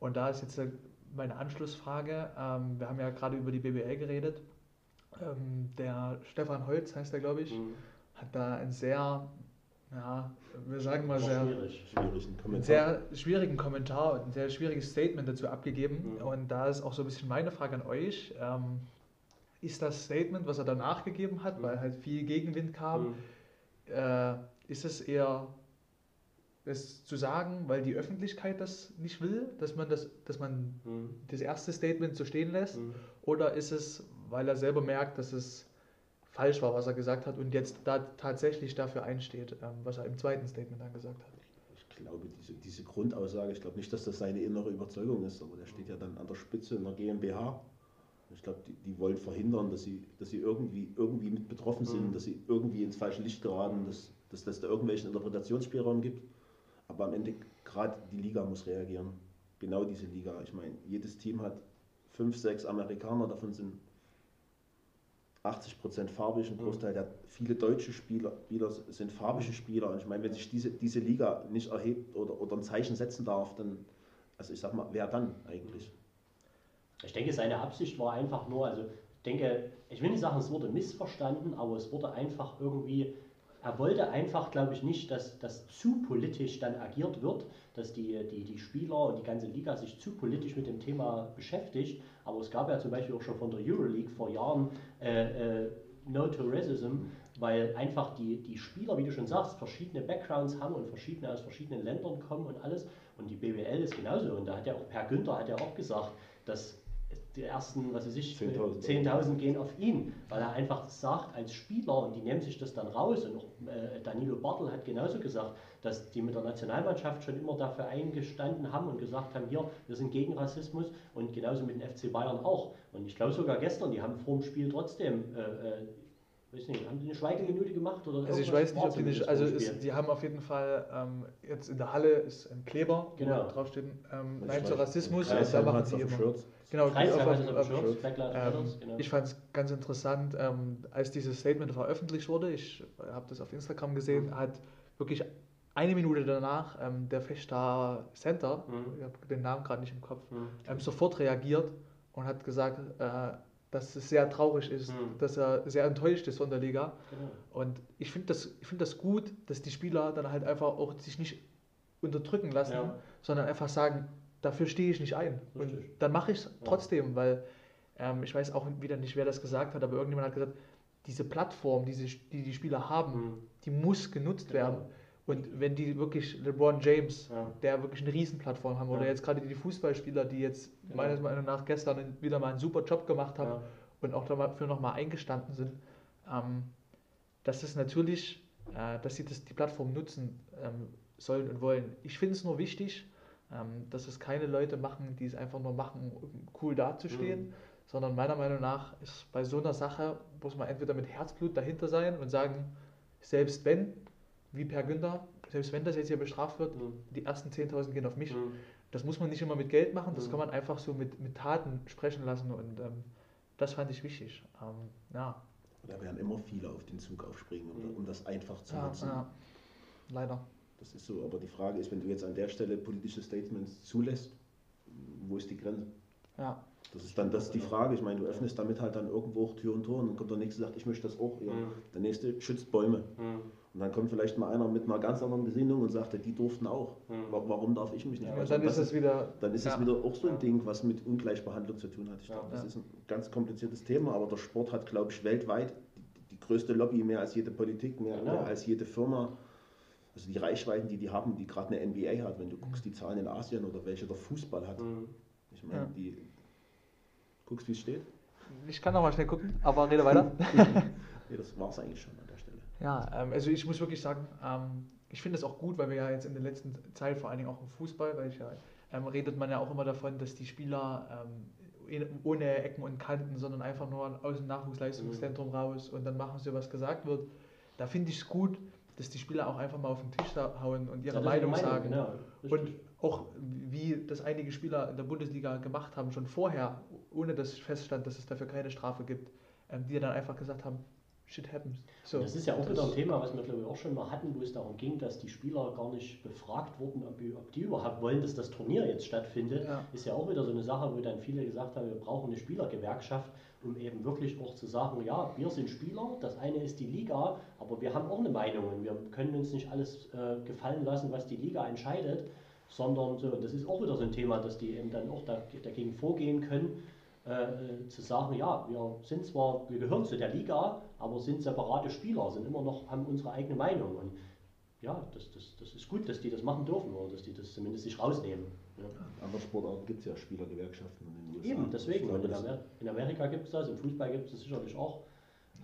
und da ist jetzt äh, meine Anschlussfrage. Ähm, wir haben ja gerade über die BBL geredet. Ähm, der Stefan Holz heißt er, glaube ich, Mhm. hat da einen sehr, ja, wir sagen mal sehr, schwierig. Schwierigen Kommentar. sehr schwierigen Kommentar und ein sehr schwieriges Statement dazu abgegeben. Mhm. Und da ist auch so ein bisschen meine Frage an euch. Ähm, ist das Statement, was er danach gegeben hat, Mhm. weil halt viel Gegenwind kam, Mhm. äh, ist es eher das zu sagen, weil die Öffentlichkeit das nicht will, dass man das, dass man Mhm. das erste Statement so stehen lässt? Mhm. Oder ist es, weil er selber merkt, dass es falsch war, was er gesagt hat und jetzt da tatsächlich dafür einsteht, ähm, was er im zweiten Statement dann gesagt hat? Ich glaube, diese, diese Grundaussage, ich glaube nicht, dass das seine innere Überzeugung ist, aber der steht ja dann an der Spitze in der GmbH. Ich glaube, die, die wollen verhindern, dass sie, dass sie irgendwie, irgendwie mit betroffen sind, Mhm. dass sie irgendwie ins falsche Licht geraten, dass, dass, dass da irgendwelchen Interpretationsspielraum gibt. Aber am Ende, gerade die Liga muss reagieren. Genau diese Liga. Ich meine, jedes Team hat fünf, sechs Amerikaner, davon sind 80 Prozent farbig, ein Mhm. Großteil der viele deutsche Spieler, Spieler sind farbige Spieler. Und ich meine, wenn sich diese, diese Liga nicht erhebt oder, oder ein Zeichen setzen darf, dann, also ich sag mal, wer dann eigentlich? Ich denke, seine Absicht war einfach nur, also ich denke, ich will nicht sagen, es wurde missverstanden, aber es wurde einfach irgendwie, er wollte einfach, glaube ich, nicht, dass das zu politisch dann agiert wird, dass die, die, die Spieler und die ganze Liga sich zu politisch mit dem Thema beschäftigt. Aber es gab ja zum Beispiel auch schon von der Euroleague vor Jahren äh, äh, No to Racism, weil einfach die, die Spieler, wie du schon sagst, verschiedene Backgrounds haben und verschiedene aus verschiedenen Ländern kommen und alles. Und die BWL ist genauso. Und da hat ja auch Per Günther hat ja auch gesagt, dass die ersten, was weiß ich, 10.000. 10.000 gehen auf ihn, weil er einfach sagt, als Spieler, und die nehmen sich das dann raus, und auch äh, Danilo Bartel hat genauso gesagt, dass die mit der Nationalmannschaft schon immer dafür eingestanden haben und gesagt haben, hier, wir sind gegen Rassismus und genauso mit dem FC Bayern auch. Und ich glaube sogar gestern, die haben vor dem Spiel trotzdem, äh, äh, weiß nicht, haben die eine Schweigeminute gemacht oder Also ich weiß nicht, ob die nicht, also ist, die haben auf jeden Fall, ähm, jetzt in der Halle ist ein Kleber, Genau. wo draufsteht, ähm, Nein zu Rassismus, da machen sie immer. Shirt. Genau, Kreisheim auf- auf- auf Black Lives Ähm, genau. Ich fand es ganz interessant, ähm, als dieses Statement veröffentlicht wurde, ich habe das auf Instagram gesehen, Mhm. hat wirklich eine Minute danach ähm, der Fechter Center, Mhm. ich habe den Namen gerade nicht im Kopf, Hm. ähm, sofort reagiert und hat gesagt, äh, dass es sehr traurig ist, Mhm. dass er sehr enttäuscht ist von der Liga. Genau. Und ich finde das, ich find das gut, dass die Spieler dann halt einfach auch sich nicht unterdrücken lassen, Ja. sondern einfach sagen, dafür stehe ich nicht ein. Und Richtig. dann mache ich es trotzdem, weil ähm, ich weiß auch wieder nicht, wer das gesagt hat, aber irgendjemand hat gesagt, diese Plattform, diese, die die Spieler haben, Hm. die muss genutzt Genau. werden. Und wenn die wirklich LeBron James, Ja. der wirklich eine Riesenplattform haben, oder Ja. jetzt gerade die Fußballspieler, die jetzt Genau. meines Meinung nach gestern wieder mal einen super Job gemacht haben, Ja. und auch dafür nochmal eingestanden sind, ähm, dass es natürlich, äh, dass sie das, die Plattform nutzen ähm, sollen und wollen. Ich finde es nur wichtig, ähm, dass es keine Leute machen, die es einfach nur machen, um cool dazustehen, Mhm. sondern meiner Meinung nach ist bei so einer Sache, muss man entweder mit Herzblut dahinter sein und sagen, selbst wenn, wie Per Günther, selbst wenn das jetzt hier bestraft wird, Hm. die ersten 10.000 gehen auf mich. Hm. Das muss man nicht immer mit Geld machen, das Mhm. kann man einfach so mit, mit Taten sprechen lassen und ähm, das fand ich wichtig. Ähm, ja, Da werden immer viele auf den Zug aufspringen, um, Mhm. um das einfach zu ja, nutzen. ja, leider. Das ist so, aber die Frage ist, wenn du jetzt an der Stelle politische Statements zulässt, wo ist die Grenze? Ja, Das ist dann das die Frage. Ich meine, du öffnest damit halt dann irgendwo auch Tür und Tor und dann kommt der nächste und sagt, ich möchte das auch. Ja. Mhm. Der nächste schützt Bäume. Hm. Und dann kommt vielleicht mal einer mit einer ganz anderen Gesinnung und sagt, die durften auch. Mhm. Wa- Warum darf ich mich nicht? Ja, mehr? und dann das ist es wieder. dann ist ja, es wieder auch so ein Ja. Ding, was mit Ungleichbehandlung zu tun hat. Ich Ja. glaube, das Ja. ist ein ganz kompliziertes Thema, aber der Sport hat, glaube ich, weltweit die, die größte Lobby, mehr als jede Politik, mehr, Genau. mehr als jede Firma. Also die Reichweiten, die die haben, die gerade eine NBA hat, wenn du guckst, die Zahlen in Asien oder welche der Fußball hat. Hm. Ich meine, Ja. die guckst, wie es steht. Ich kann noch mal schnell gucken, aber rede weiter. (laughs) Nee, das war es eigentlich schon an der Stelle. ja, ähm, also ich muss wirklich sagen, ähm, ich finde es auch gut, weil wir ja jetzt in der letzten Zeit, vor allen Dingen auch im Fußball, weil ich ja, ähm, redet man ja auch immer davon, dass die Spieler ähm, in- ohne Ecken und Kanten, sondern einfach nur aus dem Nachwuchsleistungszentrum raus und dann machen sie, was gesagt wird. Da finde ich es gut, dass die Spieler auch einfach mal auf den Tisch hauen und ihre Ja, Meinung sagen. Genau. Und auch wie das einige Spieler in der Bundesliga gemacht haben, schon vorher, ohne dass feststand, dass es dafür keine Strafe gibt, ähm, die dann einfach gesagt haben, shit happens. So, das ist ja auch wieder ein Thema, was wir glaube ich auch schon mal hatten, wo es darum ging, dass die Spieler gar nicht befragt wurden, ob, ob die überhaupt wollen, dass das Turnier jetzt stattfindet. Ja. Ist ja auch wieder so eine Sache, wo dann viele gesagt haben, wir brauchen eine Spielergewerkschaft, um eben wirklich auch zu sagen, ja, wir sind Spieler, das eine ist die Liga, aber wir haben auch eine Meinung und wir können uns nicht alles äh, gefallen lassen, was die Liga entscheidet, sondern so, das ist auch wieder so ein Thema, dass die eben dann auch da, dagegen vorgehen können, äh, zu sagen, ja, wir sind zwar, wir gehören zu der Liga, aber sind separate Spieler, sind immer noch, haben unsere eigene Meinung. Und ja, das, das, das ist gut, dass die das machen dürfen oder dass die das zumindest sich rausnehmen. Ja. In anderen Sportarten gibt es ja Spielergewerkschaften in den USA. Eben, deswegen. Glaube, Und in, das- Amer in Amerika gibt es das, im Fußball gibt es das sicherlich auch.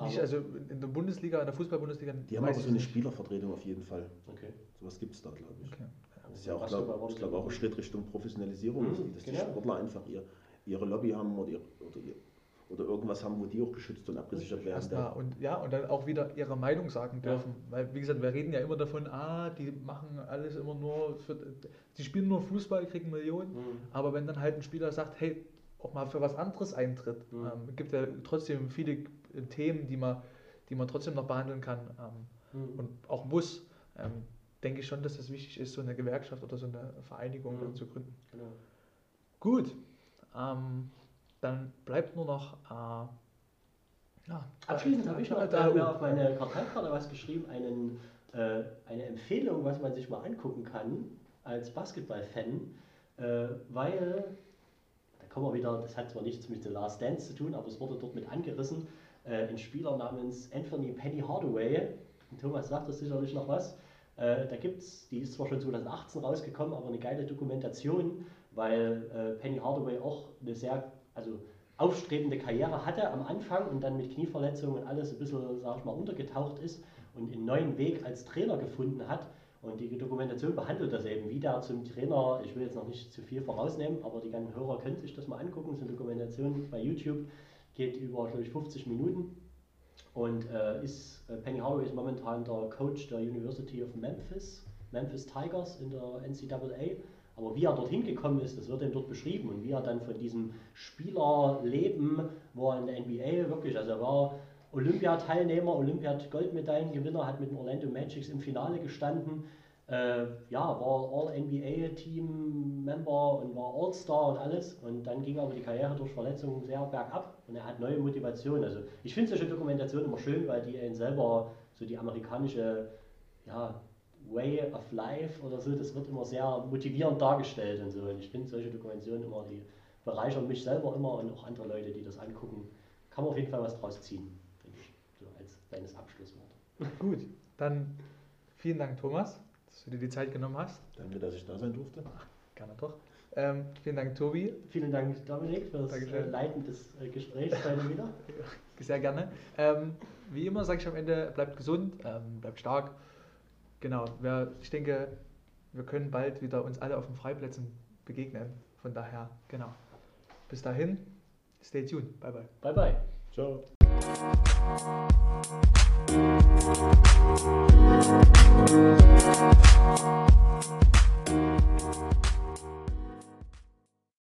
Nicht, also in der Bundesliga, in der Fußball-Bundesliga. Die haben aber so eine nicht. Spielervertretung auf jeden Fall. okay. Sowas gibt es da, glaube ich. Okay. Das ist ja auch, glaub, ich glaube, auch ein Schritt Richtung Professionalisierung, Mhm, dass, die, dass genau. die Sportler einfach ihr, ihre Lobby haben oder, ihr, oder, oder irgendwas haben, wo die auch geschützt und abgesichert werden. Erstmal und ja, und dann auch wieder ihre Meinung sagen Ja. dürfen. Weil, wie gesagt, wir reden ja immer davon, ah, die machen alles immer nur für, die spielen nur Fußball, kriegen Millionen. Mhm. Aber wenn dann halt ein Spieler sagt, hey, auch mal für was anderes eintritt, Mhm. ähm, gibt ja trotzdem viele Themen, die man, die man trotzdem noch behandeln kann ähm, Mhm. und auch muss, ähm, denke ich schon, dass es wichtig ist, so eine Gewerkschaft oder so eine Vereinigung Mhm. dann zu gründen. Genau. Gut, ähm, dann bleibt nur noch äh, ja, Abschließend habe ich noch da, äh, mir auf meine Karteikarte was geschrieben, einen, äh, eine Empfehlung, was man sich mal angucken kann als Basketball-Fan, äh, weil, da kommen wir wieder, das hat zwar nichts mit The Last Dance zu tun, aber es wurde dort mit angerissen, äh, ein Spieler namens Anthony Penny Hardaway, Und Thomas sagt das sicherlich noch was, äh, da gibt es, die ist zwar schon 2018 rausgekommen, aber eine geile Dokumentation, weil äh, Penny Hardaway auch eine sehr, also aufstrebende Karriere hatte am Anfang und dann mit Knieverletzungen und alles ein bisschen, sag ich mal, untergetaucht ist und einen neuen Weg als Trainer gefunden hat. Und die Dokumentation behandelt das eben, wie der zum Trainer, ich will jetzt noch nicht zu viel vorausnehmen, aber die ganzen Hörer können sich das mal angucken. So eine Dokumentation bei YouTube geht über, glaube ich, 50 Minuten. Und äh, ist, äh, Penny Hardaway ist momentan der Coach der University of Memphis, Memphis Tigers in der NCAA. Aber wie er dorthin gekommen ist, das wird ihm dort beschrieben und wie er dann von diesem Spielerleben, wo er in der NBA wirklich, also er war Olympiateilnehmer, Olympiad-Goldmedaillengewinner, hat mit den Orlando Magics im Finale gestanden, äh, ja, war All-NBA-Team-Member und war All-Star und alles. Und dann ging aber die Karriere durch Verletzungen sehr bergab und er hat neue Motivation. Also ich finde solche Dokumentationen immer schön, weil die einen selber so die amerikanische ja, Way of Life oder so, das wird immer sehr motivierend dargestellt und so. Und ich finde solche Dokumentationen immer, die bereichern mich selber immer und auch andere Leute, die das angucken. Kann man auf jeden Fall was draus ziehen, denke ich, so als kleines Abschlusswort. Gut, dann vielen Dank, Thomas, dass du dir die Zeit genommen hast. Danke, dass ich da sein durfte. Gerne doch. Ähm, vielen Dank, Tobi. Vielen Dank, Dominik, für das Dankeschön. äh, Leiten des äh, Gesprächs heute wieder. (laughs) Sehr gerne. Ähm, wie immer sage ich am Ende, bleibt gesund, ähm, bleibt stark. Genau, wir, ich denke, wir können bald wieder uns alle auf den Freiplätzen begegnen. Von daher, genau. Bis dahin, stay tuned. Bye, bye. Bye, bye. Ciao. Thank